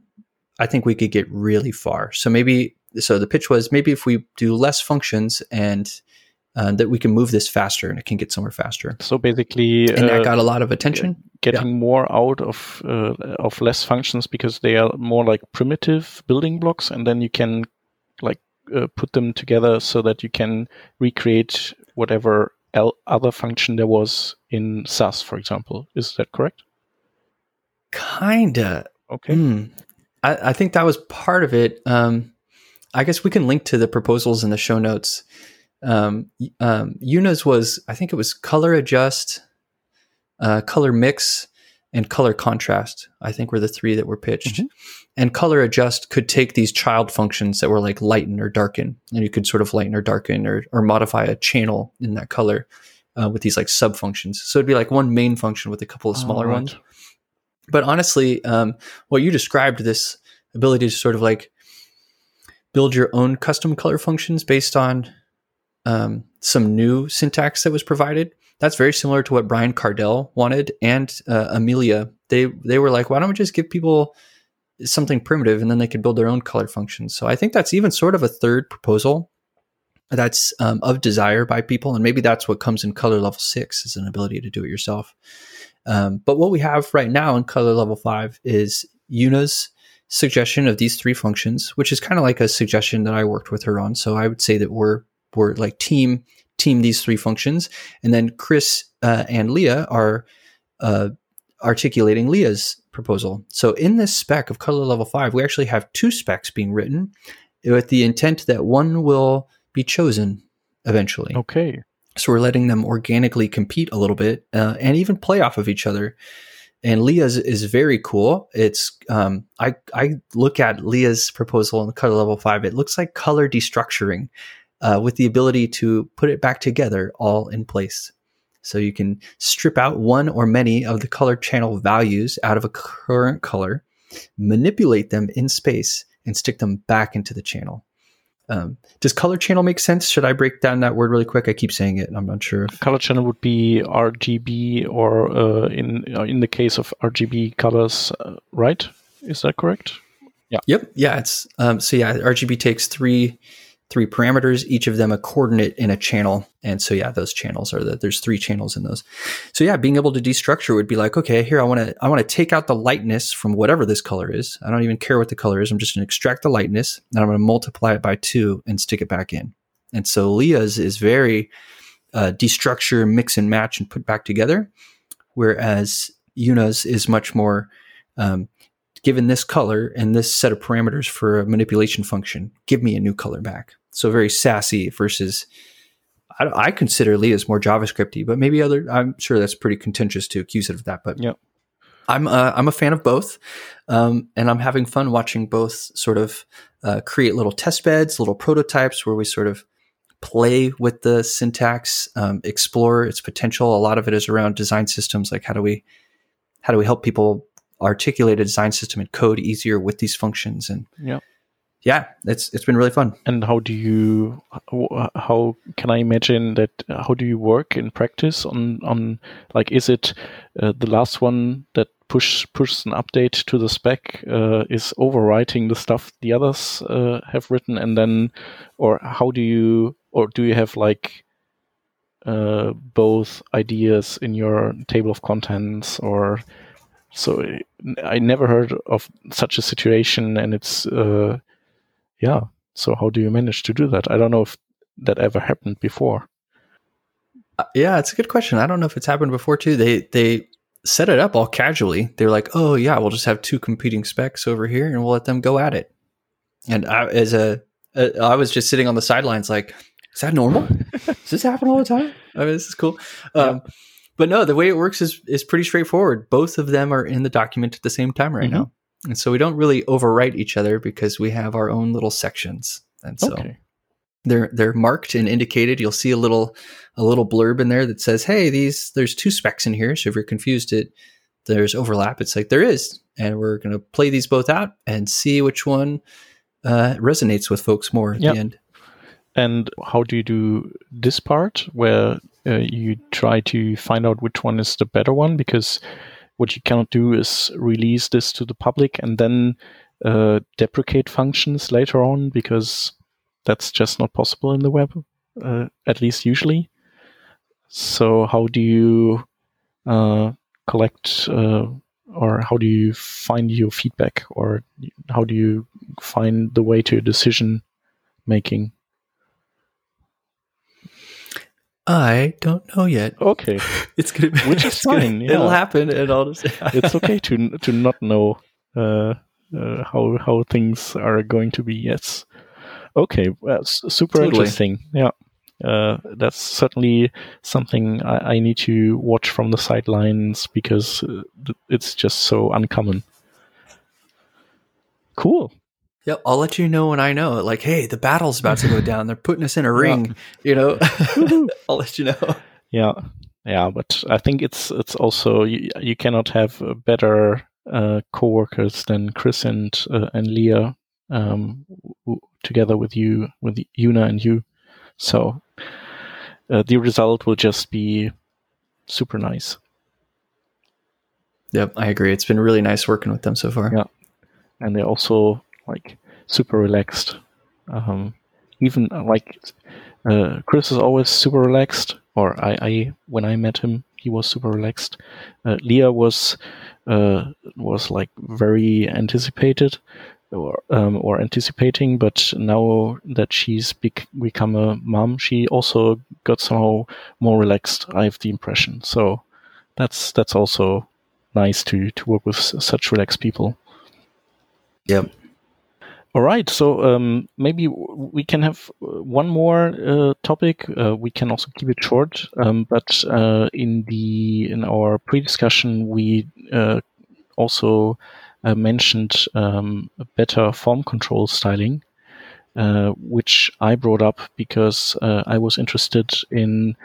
I think we could get really far. So maybe so the pitch was maybe if we do less functions and uh, that we can move this faster and it can get somewhere faster. So basically, And that uh, got a lot of attention. getting more out of uh, of less functions because they are more like primitive building blocks, and then you can like uh, put them together so that you can recreate whatever el- other function there was in Sass, for example. Is that correct? Kinda. Okay. Hmm. I, I think that was part of it. Um, I guess we can link to the proposals in the show notes. Um, um, Una's was, I think it was color adjust, uh, color mix, and color contrast. I think were the three that were pitched. Mhm. And color adjust could take these child functions that were like lighten or darken, and you could sort of lighten or darken or, or modify a channel in that color uh, with these like sub functions. So it'd be like one main function with a couple of smaller ones but honestly, um, what you described this ability to sort of like build your own custom color functions based on um, some new syntax that was provided. That's very similar to what Brian Kardell wanted and uh, Amelia. They they were like, why don't we just give people something primitive and then they could build their own color functions. So I think that's even sort of a third proposal that's um, of desire by people, and maybe that's what comes in color level six is an ability to do it yourself. Um, but what we have right now in color level five is Una's suggestion of these three functions, which is kind of like a suggestion that I worked with her on. So I would say that we're we're like team team these three functions, and then Chris uh, and Lea are uh, articulating Lea's proposal. So in this spec of color level five, we actually have two specs being written with the intent that one will be chosen eventually. Okay. So we're letting them organically compete a little bit uh, and even play off of each other. And Lea's is very cool. It's um, I I look at Lea's proposal in color level five. It looks like color destructuring, uh, with the ability to put it back together all in place. So you can strip out one or many of the color channel values out of a current color, manipulate them in space, and stick them back into the channel. Um, does color channel make sense? Should I break down that word really quick? I keep saying it. I'm not sure. If, Color channel would be RGB, or uh, in uh, in the case of RGB colors, uh, right? Is that correct? Yeah. Yep. Yeah. It's um, so yeah. RGB takes three three parameters, each of them a coordinate in a channel, and so yeah, those channels are the there's three channels in those. So yeah, being able to destructure would be like, okay, here I want to I want to take out the lightness from whatever this color is. I don't even care what the color is. I'm just going to extract the lightness, and I'm going to multiply it by two and stick it back in. And so Lea's is very uh, destructure, mix and match, and put back together, whereas Una's is much more um, given this color and this set of parameters for a manipulation function, give me a new color back. So very sassy versus, I, I consider Lea's more JavaScripty, but maybe other. I'm sure that's pretty contentious to accuse it of that. But Yeah. I'm uh, I'm a fan of both, um, and I'm having fun watching both sort of uh, create little test beds, little prototypes where we sort of play with the syntax, um, explore its potential. A lot of it is around design systems, like how do we how do we help people articulate a design system and code easier with these functions and Yeah. Yeah it's it's been really fun And how do you? How, can I imagine that? How do you work in practice on on like? Is it uh, the last one that push pushes an update to the spec uh, is overwriting the stuff the others uh, have written, and then, or how do you? Or do you have like uh, both ideas in your table of contents or? So I never heard of such a situation, and it's uh, yeah. So how do you manage to do that? I don't know if that ever happened before. Uh, yeah it's a good question. I don't know if it's happened before too. They they set it up all casually. They're like oh yeah we'll just have two competing specs over here and we'll let them go at it. And I, as a, uh, was just sitting on the sidelines like is that normal? Does this happen all the time? I mean this is cool. Um, but no the way it works is is pretty straightforward. Both of them are in the document at the same time right Mhm. now and so we don't really overwrite each other because we have our own little sections, and so Okay. they're they're marked and indicated. You'll see a little a little blurb in there that says, "Hey, these there's two specs in here." So if you're confused, it there's overlap. It's like there is, and we're going to play these both out and see which one uh, resonates with folks more at Yep. the end. And how do you do this part where uh, you try to find out which one is the better one? Because what you cannot do is release this to the public and then uh, deprecate functions later on because that's just not possible in the web, uh, at least usually. So, how do you uh, collect uh, or how do you find your feedback or how do you find the way to decision making? I don't know yet. Okay. It's gonna be Which is fine, It'll happen, and I'll just. it's okay to to not know uh, uh, how how things are going to be. Yes. Okay. Well, super Totally. interesting. Yeah. Uh, that's certainly something I, I need to watch from the sidelines because uh, it's just so uncommon. Cool. Yep, I'll let you know when I know. Like, hey, the battle's about to go down. They're putting us in a ring. You know, I'll let you know. Yeah, yeah, but I think it's it's also you, you cannot have better uh, co-workers than Chris and uh, and Lea um, w- together with you with Una and you. So uh, the result will just be super nice. Yep, I agree. It's been really nice working with them so far. Yeah. and they're also like super relaxed. Um, even uh, like uh, Chris is always super relaxed, or I, I when I met him, he was super relaxed. Uh, Lea was uh, was like very anticipated or um, or anticipating, but now that she's bec- become a mom, she also got somehow more relaxed. I have the impression. So that's that's also nice to to work with such relaxed people. Yep. All right, so um, maybe we can have uh, one more uh, topic. Uh, we can also keep it short, um, but uh, in the in our pre-discussion, we uh, also uh, mentioned um, better form control styling, uh, which I brought up because I was interested in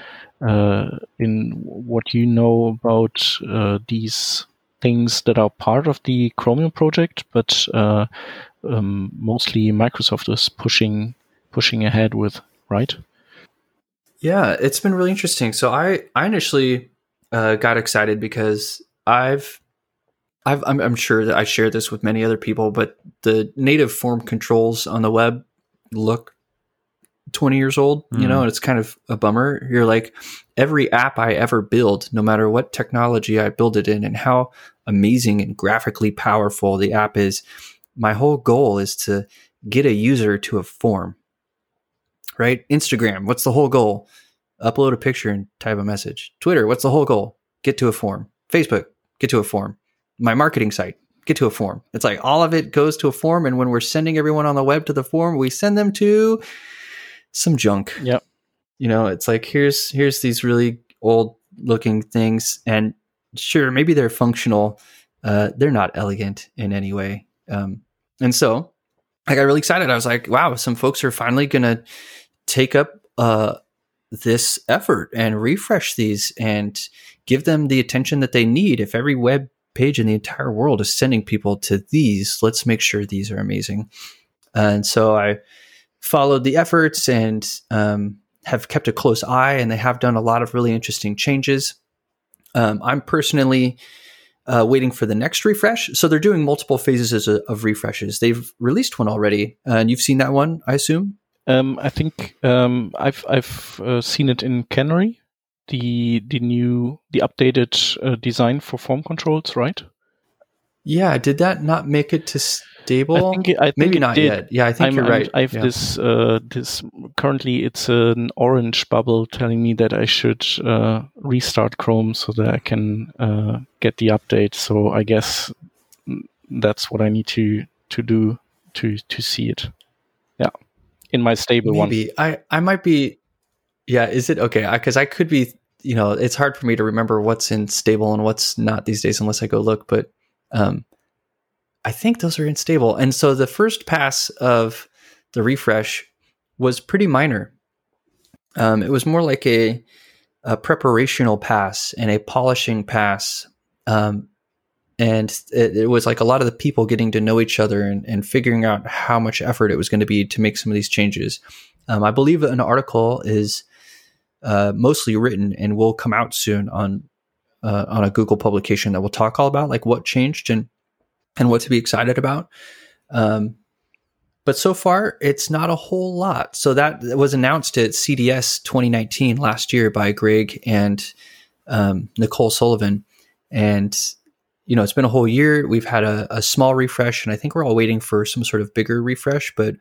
uh, in what you know about these things that are part of the Chromium project, but uh, um, mostly Microsoft is pushing pushing ahead with, right? Yeah, it's been really interesting. So I I initially uh, got excited because I've I've I'm, I'm sure that I share this with many other people, but the native form controls on the web look 20 years old, you know, mm. and it's kind of a bummer. You're like every app I ever build, no matter what technology I build it in and how amazing and graphically powerful the app is, my whole goal is to get a user to a form. Right? Instagram, what's the whole goal? Upload a picture and type a message. Twitter, what's the whole goal? Get to a form. Facebook, get to a form. My marketing site, get to a form. It's like all of it goes to a form. And when we're sending everyone on the web to the form, we send them to some junk. Yep. You know, it's like here's here's these really old looking things, and sure, maybe they're functional. Uh, they're not elegant in any way. Um, and so I got really excited. I was like, wow, some folks are finally gonna take up uh, this effort and refresh these and give them the attention that they need. If every web page in the entire world is sending people to these, let's make sure these are amazing. And so I followed the efforts and um, have kept a close eye, and they have done a lot of really interesting changes. Um, I'm personally uh, waiting for the next refresh. So they're doing multiple phases of, of refreshes. They've released one already, uh, and you've seen that one, I assume. Um, I think um, I've I've uh, seen it in Canary, the the new the updated uh, design for form controls, right? Yeah, did that not make it to stable? I think it, I think Maybe it not did. yet. Yeah, I think I'm, you're right. I have Yeah. this uh, this currently it's an orange bubble telling me that I should uh, restart Chrome so that I can uh, get the update. So I guess that's what I need to to do to to see it. Yeah, in my stable one. Maybe I I might be. Yeah, is it okay? Because I, could be. You know, it's hard for me to remember what's in stable and what's not these days unless I go look. But um, I think those are unstable. And so the first pass of the refresh was pretty minor. Um, it was more like a, a, preparational pass and a polishing pass. Um, and it, it, was like a lot of the people getting to know each other and, and figuring out how much effort it was going to be to make some of these changes. Um, I believe an article is uh, mostly written and will come out soon on uh, on a Google publication that we'll talk all about like what changed and and what to be excited about. Um, but so far, it's not a whole lot. So that was announced at CDS 2019 last year by Greg and um, Nicole Sullivan, and you know it's been a whole year. We've had a, a, small refresh, and I think we're all waiting for some sort of bigger refresh. But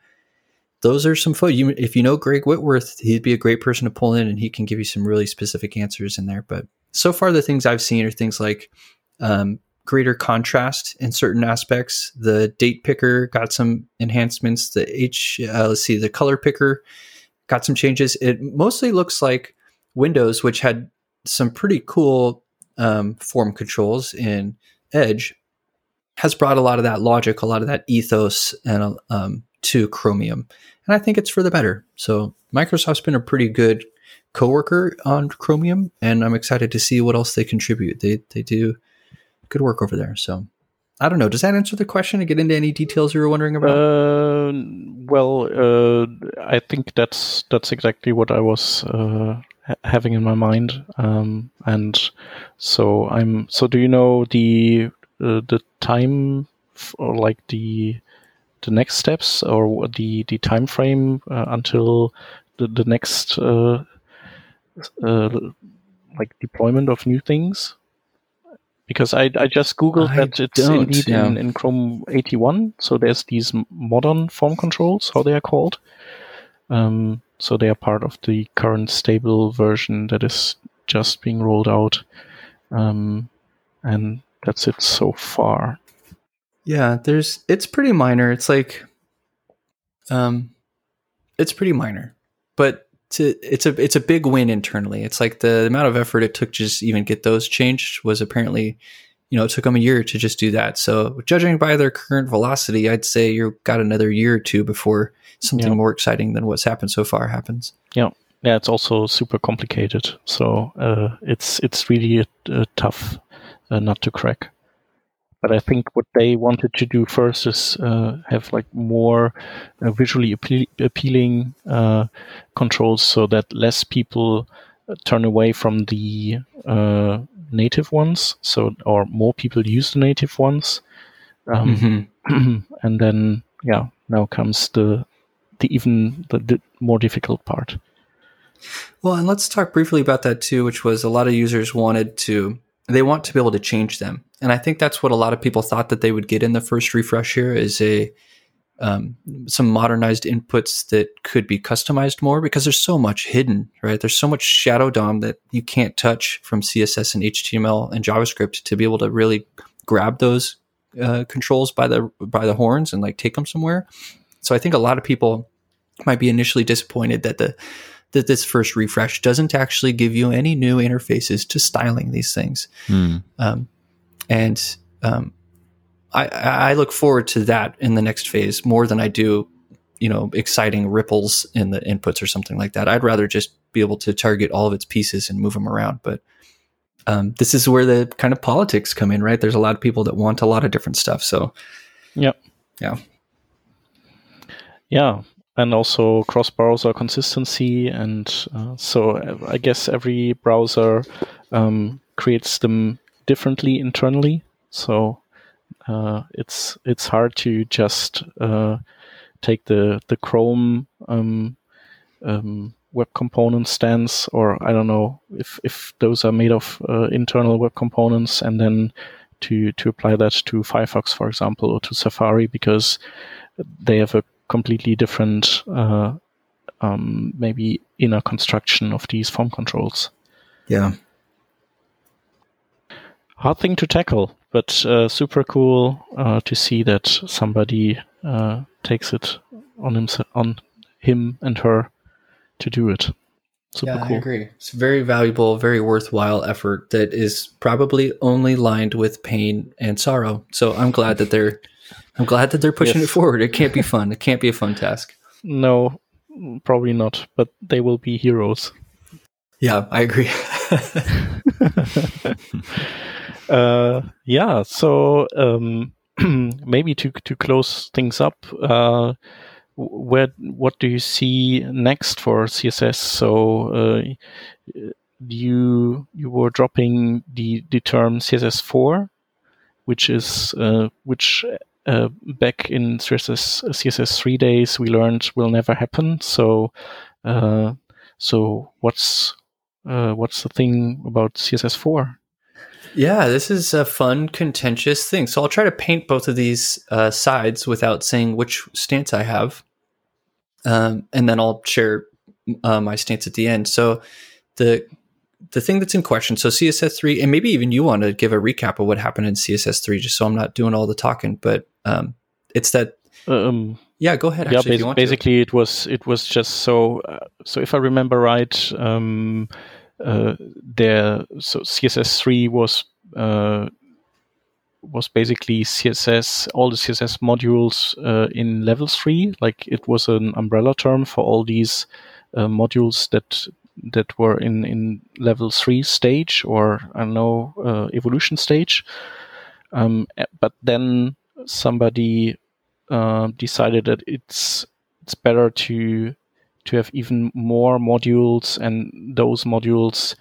those are some You, if you know Greg Whitworth, he'd be a great person to pull in, and he can give you some really specific answers in there. But so far, the things I've seen are things like um, greater contrast in certain aspects. The date picker got some enhancements. The H, uh, let's see, the color picker got some changes. It mostly looks like Windows, which had some pretty cool um, form controls in Edge, has brought a lot of that logic, a lot of that ethos, and um, to Chromium, and I think it's for the better. So Microsoft's been a pretty good coworker on Chromium, and I'm excited to see what else they contribute. They they do good work over there. So I don't know. Does that answer the question to get into any details you were wondering about? Uh, well, uh, I think that's that's exactly what I was uh, ha- having in my mind. Um, and so I'm. So do you know the uh, the time or like the the next steps or the the time frame uh, until the the next uh, like deployment of new things? because I, I just googled I that it's indeed yeah. in, in Chrome 81. So there's these modern form controls, how they are called. Um, so they are part of the current stable version that is just being rolled out. Um, and that's it so far. Yeah, there's it's pretty minor. It's like um it's pretty minor. But to, it's a it's a big win internally. It's like the amount of effort it took just even get those changed was apparently, you know, it took them a year to just do that. So judging by their current velocity, I'd say you've got another year or two before something yeah. more exciting than what's happened so far happens. Yeah, yeah, it's also super complicated. So uh, it's it's really a, a tough uh, nut to crack. But I think what they wanted to do first is uh, have like more uh, visually appe- appealing uh, controls, so that less people uh, turn away from the uh, native ones. So or more people use the native ones. Um, mm-hmm. and then yeah, now comes the the even the, the more difficult part. Well, and let's talk briefly about that too, which was a lot of users wanted to they want to be able to change them. And I think that's what a lot of people thought that they would get in the first refresh here is a um, some modernized inputs that could be customized more because there's so much hidden, right? There's so much shadow DOM that you can't touch from CSS and HTML and JavaScript to be able to really grab those uh, controls by the by the horns and like take them somewhere. So I think a lot of people might be initially disappointed that the that this first refresh doesn't actually give you any new interfaces to styling these things. Hmm. Um, and um, I, I look forward to that in the next phase more than I do, you know, exciting ripples in the inputs or something like that. I'd rather just be able to target all of its pieces and move them around. But um, this is where the kind of politics come in, right? There's a lot of people that want a lot of different stuff. So, yep. Yeah. Yeah and also cross browser consistency. And uh, so I guess every browser um, creates them differently internally. So uh, it's it's hard to just uh, take the the Chrome um, um, web component stance, or I don't know if if those are made of uh, internal web components, and then to to apply that to Firefox, for example, or to Safari, because they have a completely different, uh, um, maybe inner construction of these form controls. Yeah. Hard thing to tackle, but uh, super cool uh, to see that somebody uh, takes it on him, on him and her to do it. Super yeah, cool. I agree. It's a very valuable, very worthwhile effort that is probably only lined with pain and sorrow. So I'm glad that they're I'm glad that they're pushing Yes. it forward. It can't be fun. It can't be a fun task. No, probably not. But they will be heroes. Yeah, I agree. uh, yeah. So um, maybe to to close things up, uh, where what do you see next for CSS? So uh, you you were dropping the the term CSS four, which is uh, which. Uh, back in CSS CSS three days, we learned will never happen. So, uh, so what's uh, what's the thing about CSS four? Yeah, this is a fun, contentious thing. So I'll try to paint both of these uh, sides without saying which stance I have, um, and then I'll share uh, my stance at the end. So the the thing that's in question. So CSS three, and maybe even you want to give a recap of what happened in CSS three, just so I'm not doing all the talking. But um, it's that. Um, Yeah, go ahead. yeah, Actually, if bas- you want to. basically it was it was just so uh, so if I remember right, um, there so CSS three was uh, was basically CSS all the CSS modules uh, in level three. Like it was an umbrella term for all these uh, modules that that were in in level three stage or I don't know uh, evolution stage. Um, eh, but then somebody uh, decided that it's it's better to to have even more modules, and those modules,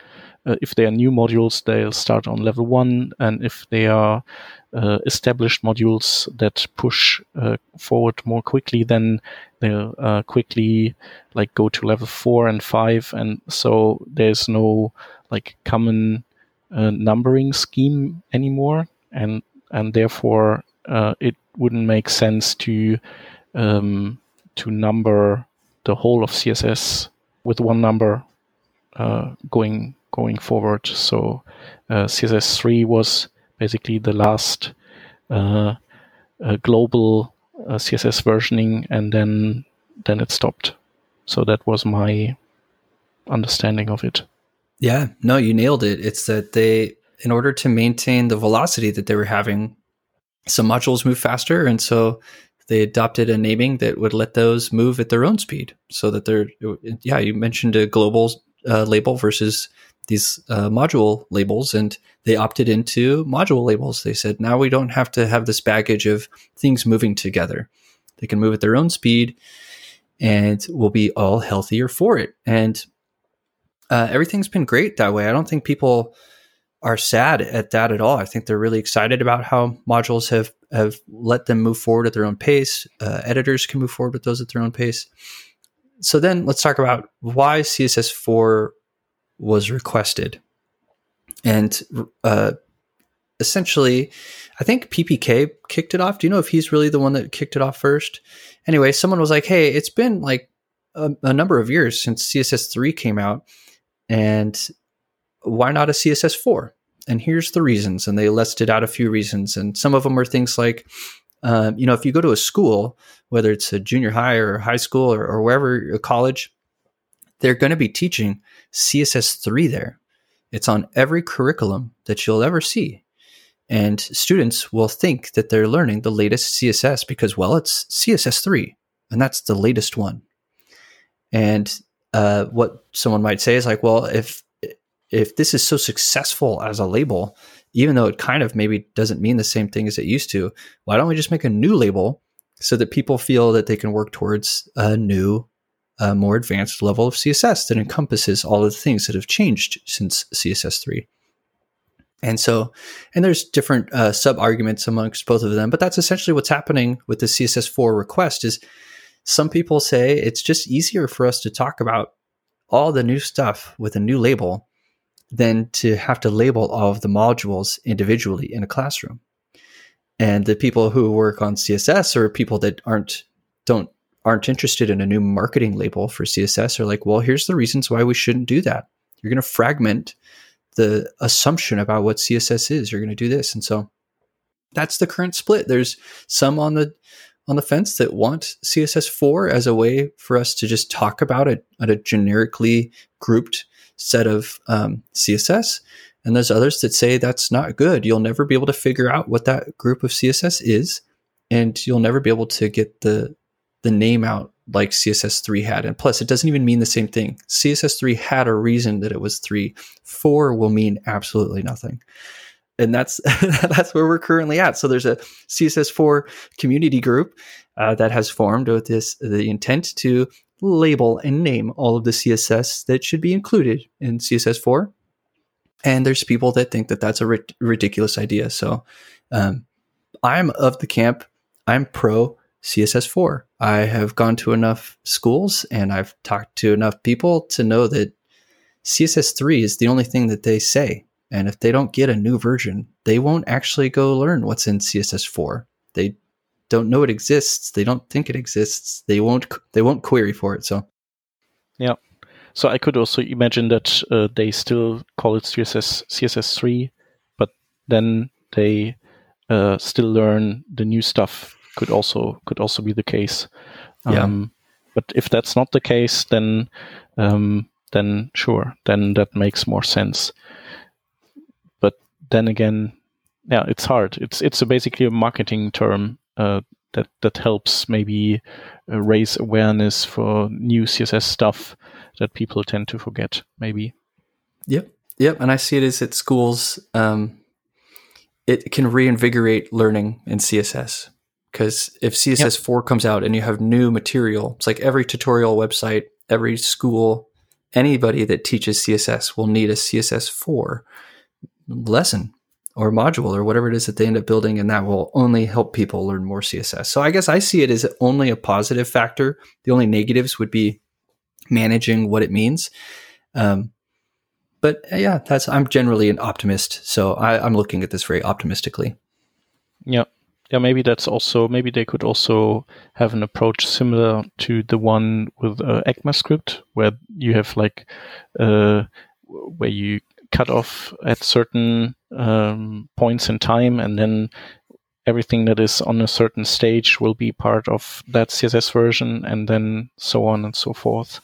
uh, if they are new modules, they'll start on level one, and if they are uh, established modules that push uh, forward more quickly, then they'll uh, quickly like go to level four and five, and so there's no like common uh, numbering scheme anymore, and and therefore uh, it wouldn't make sense to um, to number the whole of CSS with one number uh, going going forward. So uh, CSS three was basically the last uh, global uh, CSS versioning, and then then it stopped. So that was my understanding of it. Yeah, no, you nailed it. It's that they, in order to maintain the velocity that they were having, some modules move faster, and so they adopted a naming that would let those move at their own speed, so that they're. Yeah, you mentioned a global uh, label versus these uh, module labels, and they opted into module labels. They said now we don't have to have this baggage of things moving together; they can move at their own speed, and we'll be all healthier for it. And uh, everything's been great that way. I don't think people are sad at that at all. I think they're really excited about how modules have have let them move forward at their own pace. Uh, editors can move forward with those at their own pace. So then let's talk about why CSS4 was requested. And uh, essentially, I think PPK kicked it off. Do you know if he's really the one that kicked it off first? Anyway, someone was like, "Hey, it's been like a, a number of years since CSS3 came out, and why not a CSS4?" And here's the reasons. And they listed out a few reasons, and some of them are things like, um, you know, if you go to a school, whether it's a junior high or high school or, or wherever a college, they're going to be teaching CSS3 there. It's on every curriculum that you'll ever see. And students will think that they're learning the latest CSS because, well, it's CSS3, and that's the latest one. And uh, what someone might say is like, well, if if this is so successful as a label, even though it kind of maybe doesn't mean the same thing as it used to, why don't we just make a new label so that people feel that they can work towards a new, uh, more advanced level of CSS that encompasses all of the things that have changed since CSS3? And so, and there's different uh, sub arguments amongst both of them, but that's essentially what's happening with the CSS4 request. Is some people say it's just easier for us to talk about all the new stuff with a new label than to have to label all of the modules individually in a classroom. And the people who work on CSS or people that aren't don't aren't interested in a new marketing label for CSS are like, well, here's the reasons why we shouldn't do that. You're going to fragment the assumption about what CSS is. You're going to do this, and so that's the current split. There's some on the on the fence that want CSS4 as a way for us to just talk about it at a generically grouped set of um, CSS. And there's others that say that's not good. You'll never be able to figure out what that group of CSS is. and you'll never be able to get the the name out like CSS3 had. And plus, it doesn't even mean the same thing. CSS3 had a reason that it was three. Four will mean absolutely nothing. And that's that's where we're currently at. So there's a CSS4 community group uh, that has formed with this the intent to label and name all of the CSS that should be included in CSS4. And there's people that think that that's a ri- ridiculous idea. So um, I'm of the camp. I'm pro CSS4. I have gone to enough schools and I've talked to enough people to know that CSS3 is the only thing that they say. And if they don't get a new version, they won't actually go learn what's in CSS4. They don't know it exists. They don't think it exists. They won't. They won't query for it. So, yeah. So I could also imagine that uh, they still call it CSS CSS3, but then they uh, still learn the new stuff could also could also be the case. Yeah. Um, but if that's not the case, then um, then sure, then that makes more sense. But then again, yeah, it's hard. It's it's a basically a marketing term uh, that that helps maybe uh, raise awareness for new CSS stuff that people tend to forget. Maybe. Yep. Yep. And I see it as at schools. Um, it can reinvigorate learning in CSS because if CSS four comes out and you have new material, it's like every tutorial website, every school, anybody that teaches CSS will need a CSS four lesson or module or whatever it is that they end up building, and that will only help people learn more CSS. So I guess I see it as only a positive factor. The only negatives would be managing what it means. Um, but yeah, that's I'm generally an optimist, so I, I'm looking at this very optimistically. Yeah yeah, maybe that's also maybe they could also have an approach similar to the one with uh, ECMAScript, where you have like uh, where you cut off at certain um, points in time, and then everything that is on a certain stage will be part of that CSS version, and then so on and so forth.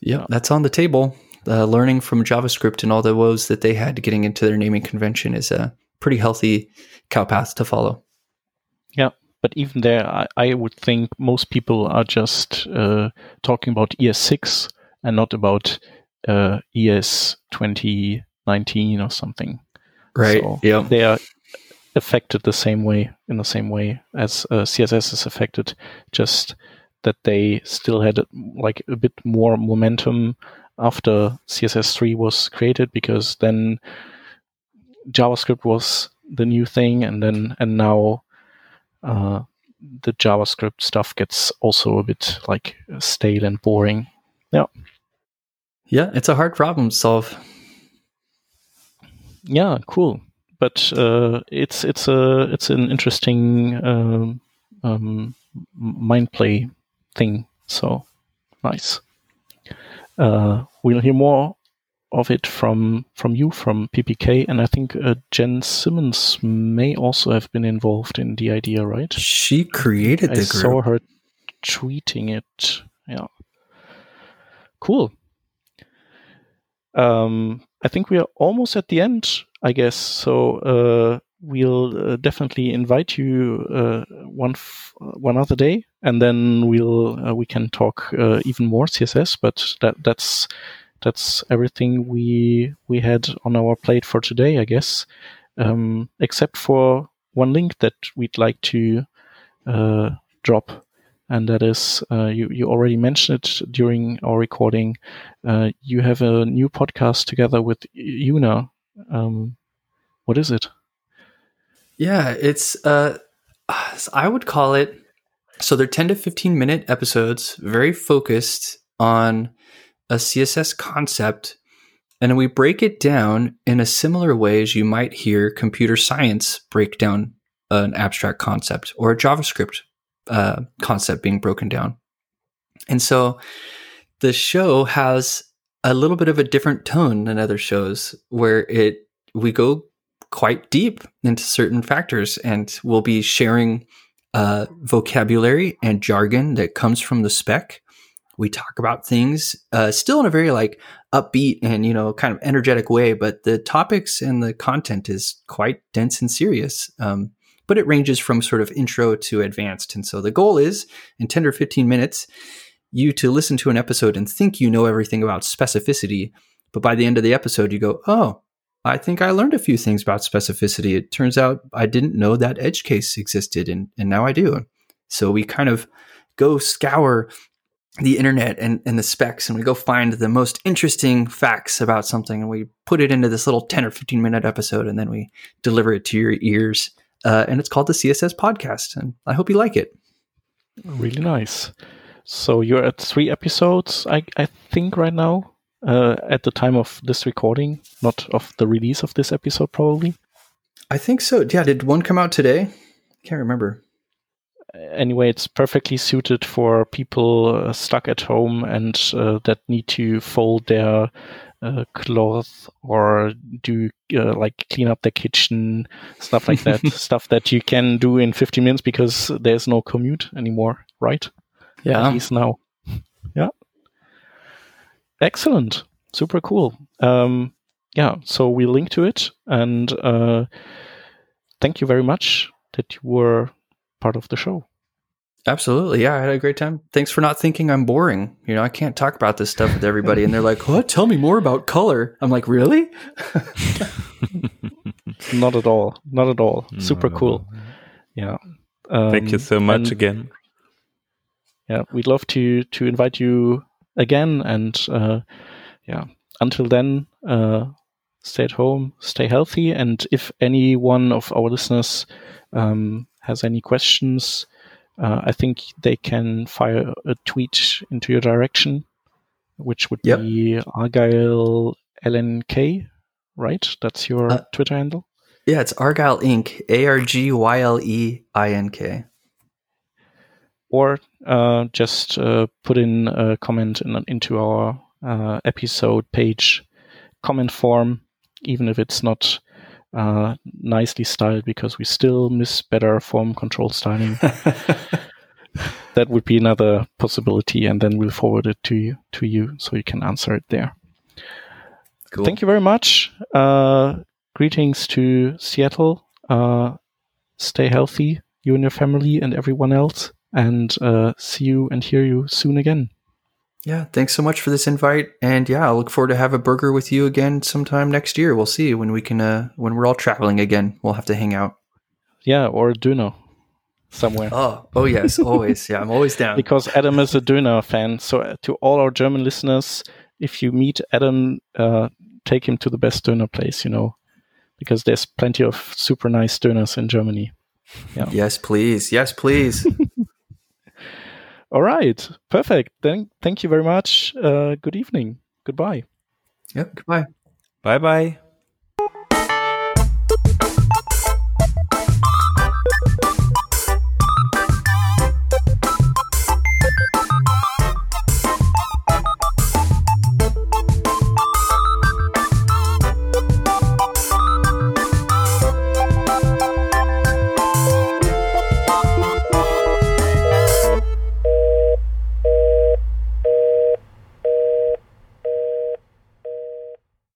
Yeah, that's on the table. Uh, learning from JavaScript and all the woes that they had getting into their naming convention is a pretty healthy cow path to follow. Yeah, but even there, I, I would think most people are just uh, talking about ES6 and not about uh, ES 2019 or something. Right. So yeah. They are affected the same way, in the same way as uh, CSS is affected, just that they still had like a bit more momentum after CSS3 was created because then JavaScript was the new thing and then and now uh, the JavaScript stuff gets also a bit like stale and boring. Yeah. Yeah, it's a hard problem to solve. Yeah, cool. But uh, it's it's a it's an interesting um, um, mind play thing. So nice. Uh, we'll hear more of it from from you from PPK, and I think uh, Jen Simmons may also have been involved in the idea, right? She created the I group. saw her tweeting it. Yeah, cool. Um, I think we are almost at the end, I guess. So uh, we'll uh, definitely invite you uh, one f- one other day, and then we'll uh, we can talk uh, even more CSS. But that that's that's everything we we had on our plate for today, I guess. Um, except for one link that we'd like to uh, drop, and that is uh, you you already mentioned it during our recording. Uh, you have a new podcast together with Una. Um, what is it? Yeah, it's uh, I would call it. So they're ten to fifteen minute episodes, very focused on a CSS concept and we break it down in a similar way as you might hear computer science break down an abstract concept or a JavaScript uh, concept being broken down. And so the show has a little bit of a different tone than other shows where it we go quite deep into certain factors and we'll be sharing uh, vocabulary and jargon that comes from the spec we talk about things uh, still in a very like upbeat and you know kind of energetic way but the topics and the content is quite dense and serious um, but it ranges from sort of intro to advanced. And so the goal is in 10 or 15 minutes, you to listen to an episode and think you know everything about specificity. But by the end of the episode, you go, oh, I think I learned a few things about specificity. It turns out I didn't know that edge case existed, and, and now I do. So we kind of go scour the internet and, and the specs and we go find the most interesting facts about something and we put it into this little 10 or 15 minute episode and then we deliver it to your ears. Uh, and it's called the CSS podcast. And I hope you like it. Really nice. So you're at three episodes, I, I think, right now, uh, at the time of this recording, not of the release of this episode, probably. I think so. Yeah. Did one come out today? Can't remember anyway, it's perfectly suited for people uh, stuck at home and uh, that need to fold their uh, clothes or do uh, like clean up the kitchen, stuff like that. stuff that you can do in 50 minutes because there's no commute anymore, right? Yeah. At least now. Yeah. Excellent. Super cool. Um, yeah, so we link to it and uh, thank you very much that you were part of the show. Absolutely. Yeah, I had a great time. Thanks for not thinking I'm boring. You know, I can't talk about this stuff with everybody and they're like, "What? Tell me more about color." I'm like, "Really?" not at all. Not at all. Super cool. Yeah. Um, Thank you so much again. Yeah, we'd love to to invite you again and uh, yeah, until then uh, stay at home, stay healthy and if any one of our listeners um, has any questions, uh, I think they can fire a tweet into your direction, which would yep. be Argyle Ink, right? That's your uh, Twitter handle. Yeah, it's Argyle Inc. A R G Y L E I N K. Or uh, just uh, put in a comment in, into our uh, episode page comment form, even if it's not uh, nicely styled because we still miss better form control styling. that would be another possibility, and then we'll forward it to you to you so you can answer it there. Cool. Thank you very much. Uh, greetings to Seattle. Uh, stay healthy, you and your family, and everyone else. And uh, see you and hear you soon again. Yeah, thanks so much for this invite, and yeah, I look forward to have a burger with you again sometime next year. We'll see when we can, uh, when we're all traveling again. We'll have to hang out. Yeah, or a Döner somewhere. Oh, oh yes, always. yeah, I'm always down. Because Adam is a Döner fan. So to all our German listeners, if you meet Adam, uh, take him to the best Döner place. You know, because there's plenty of super nice Döners in Germany. Yeah. Yes, please. Yes, please. All right. Perfect. Then thank you very much. Uh, good evening. Goodbye. Yep. Goodbye. Bye bye.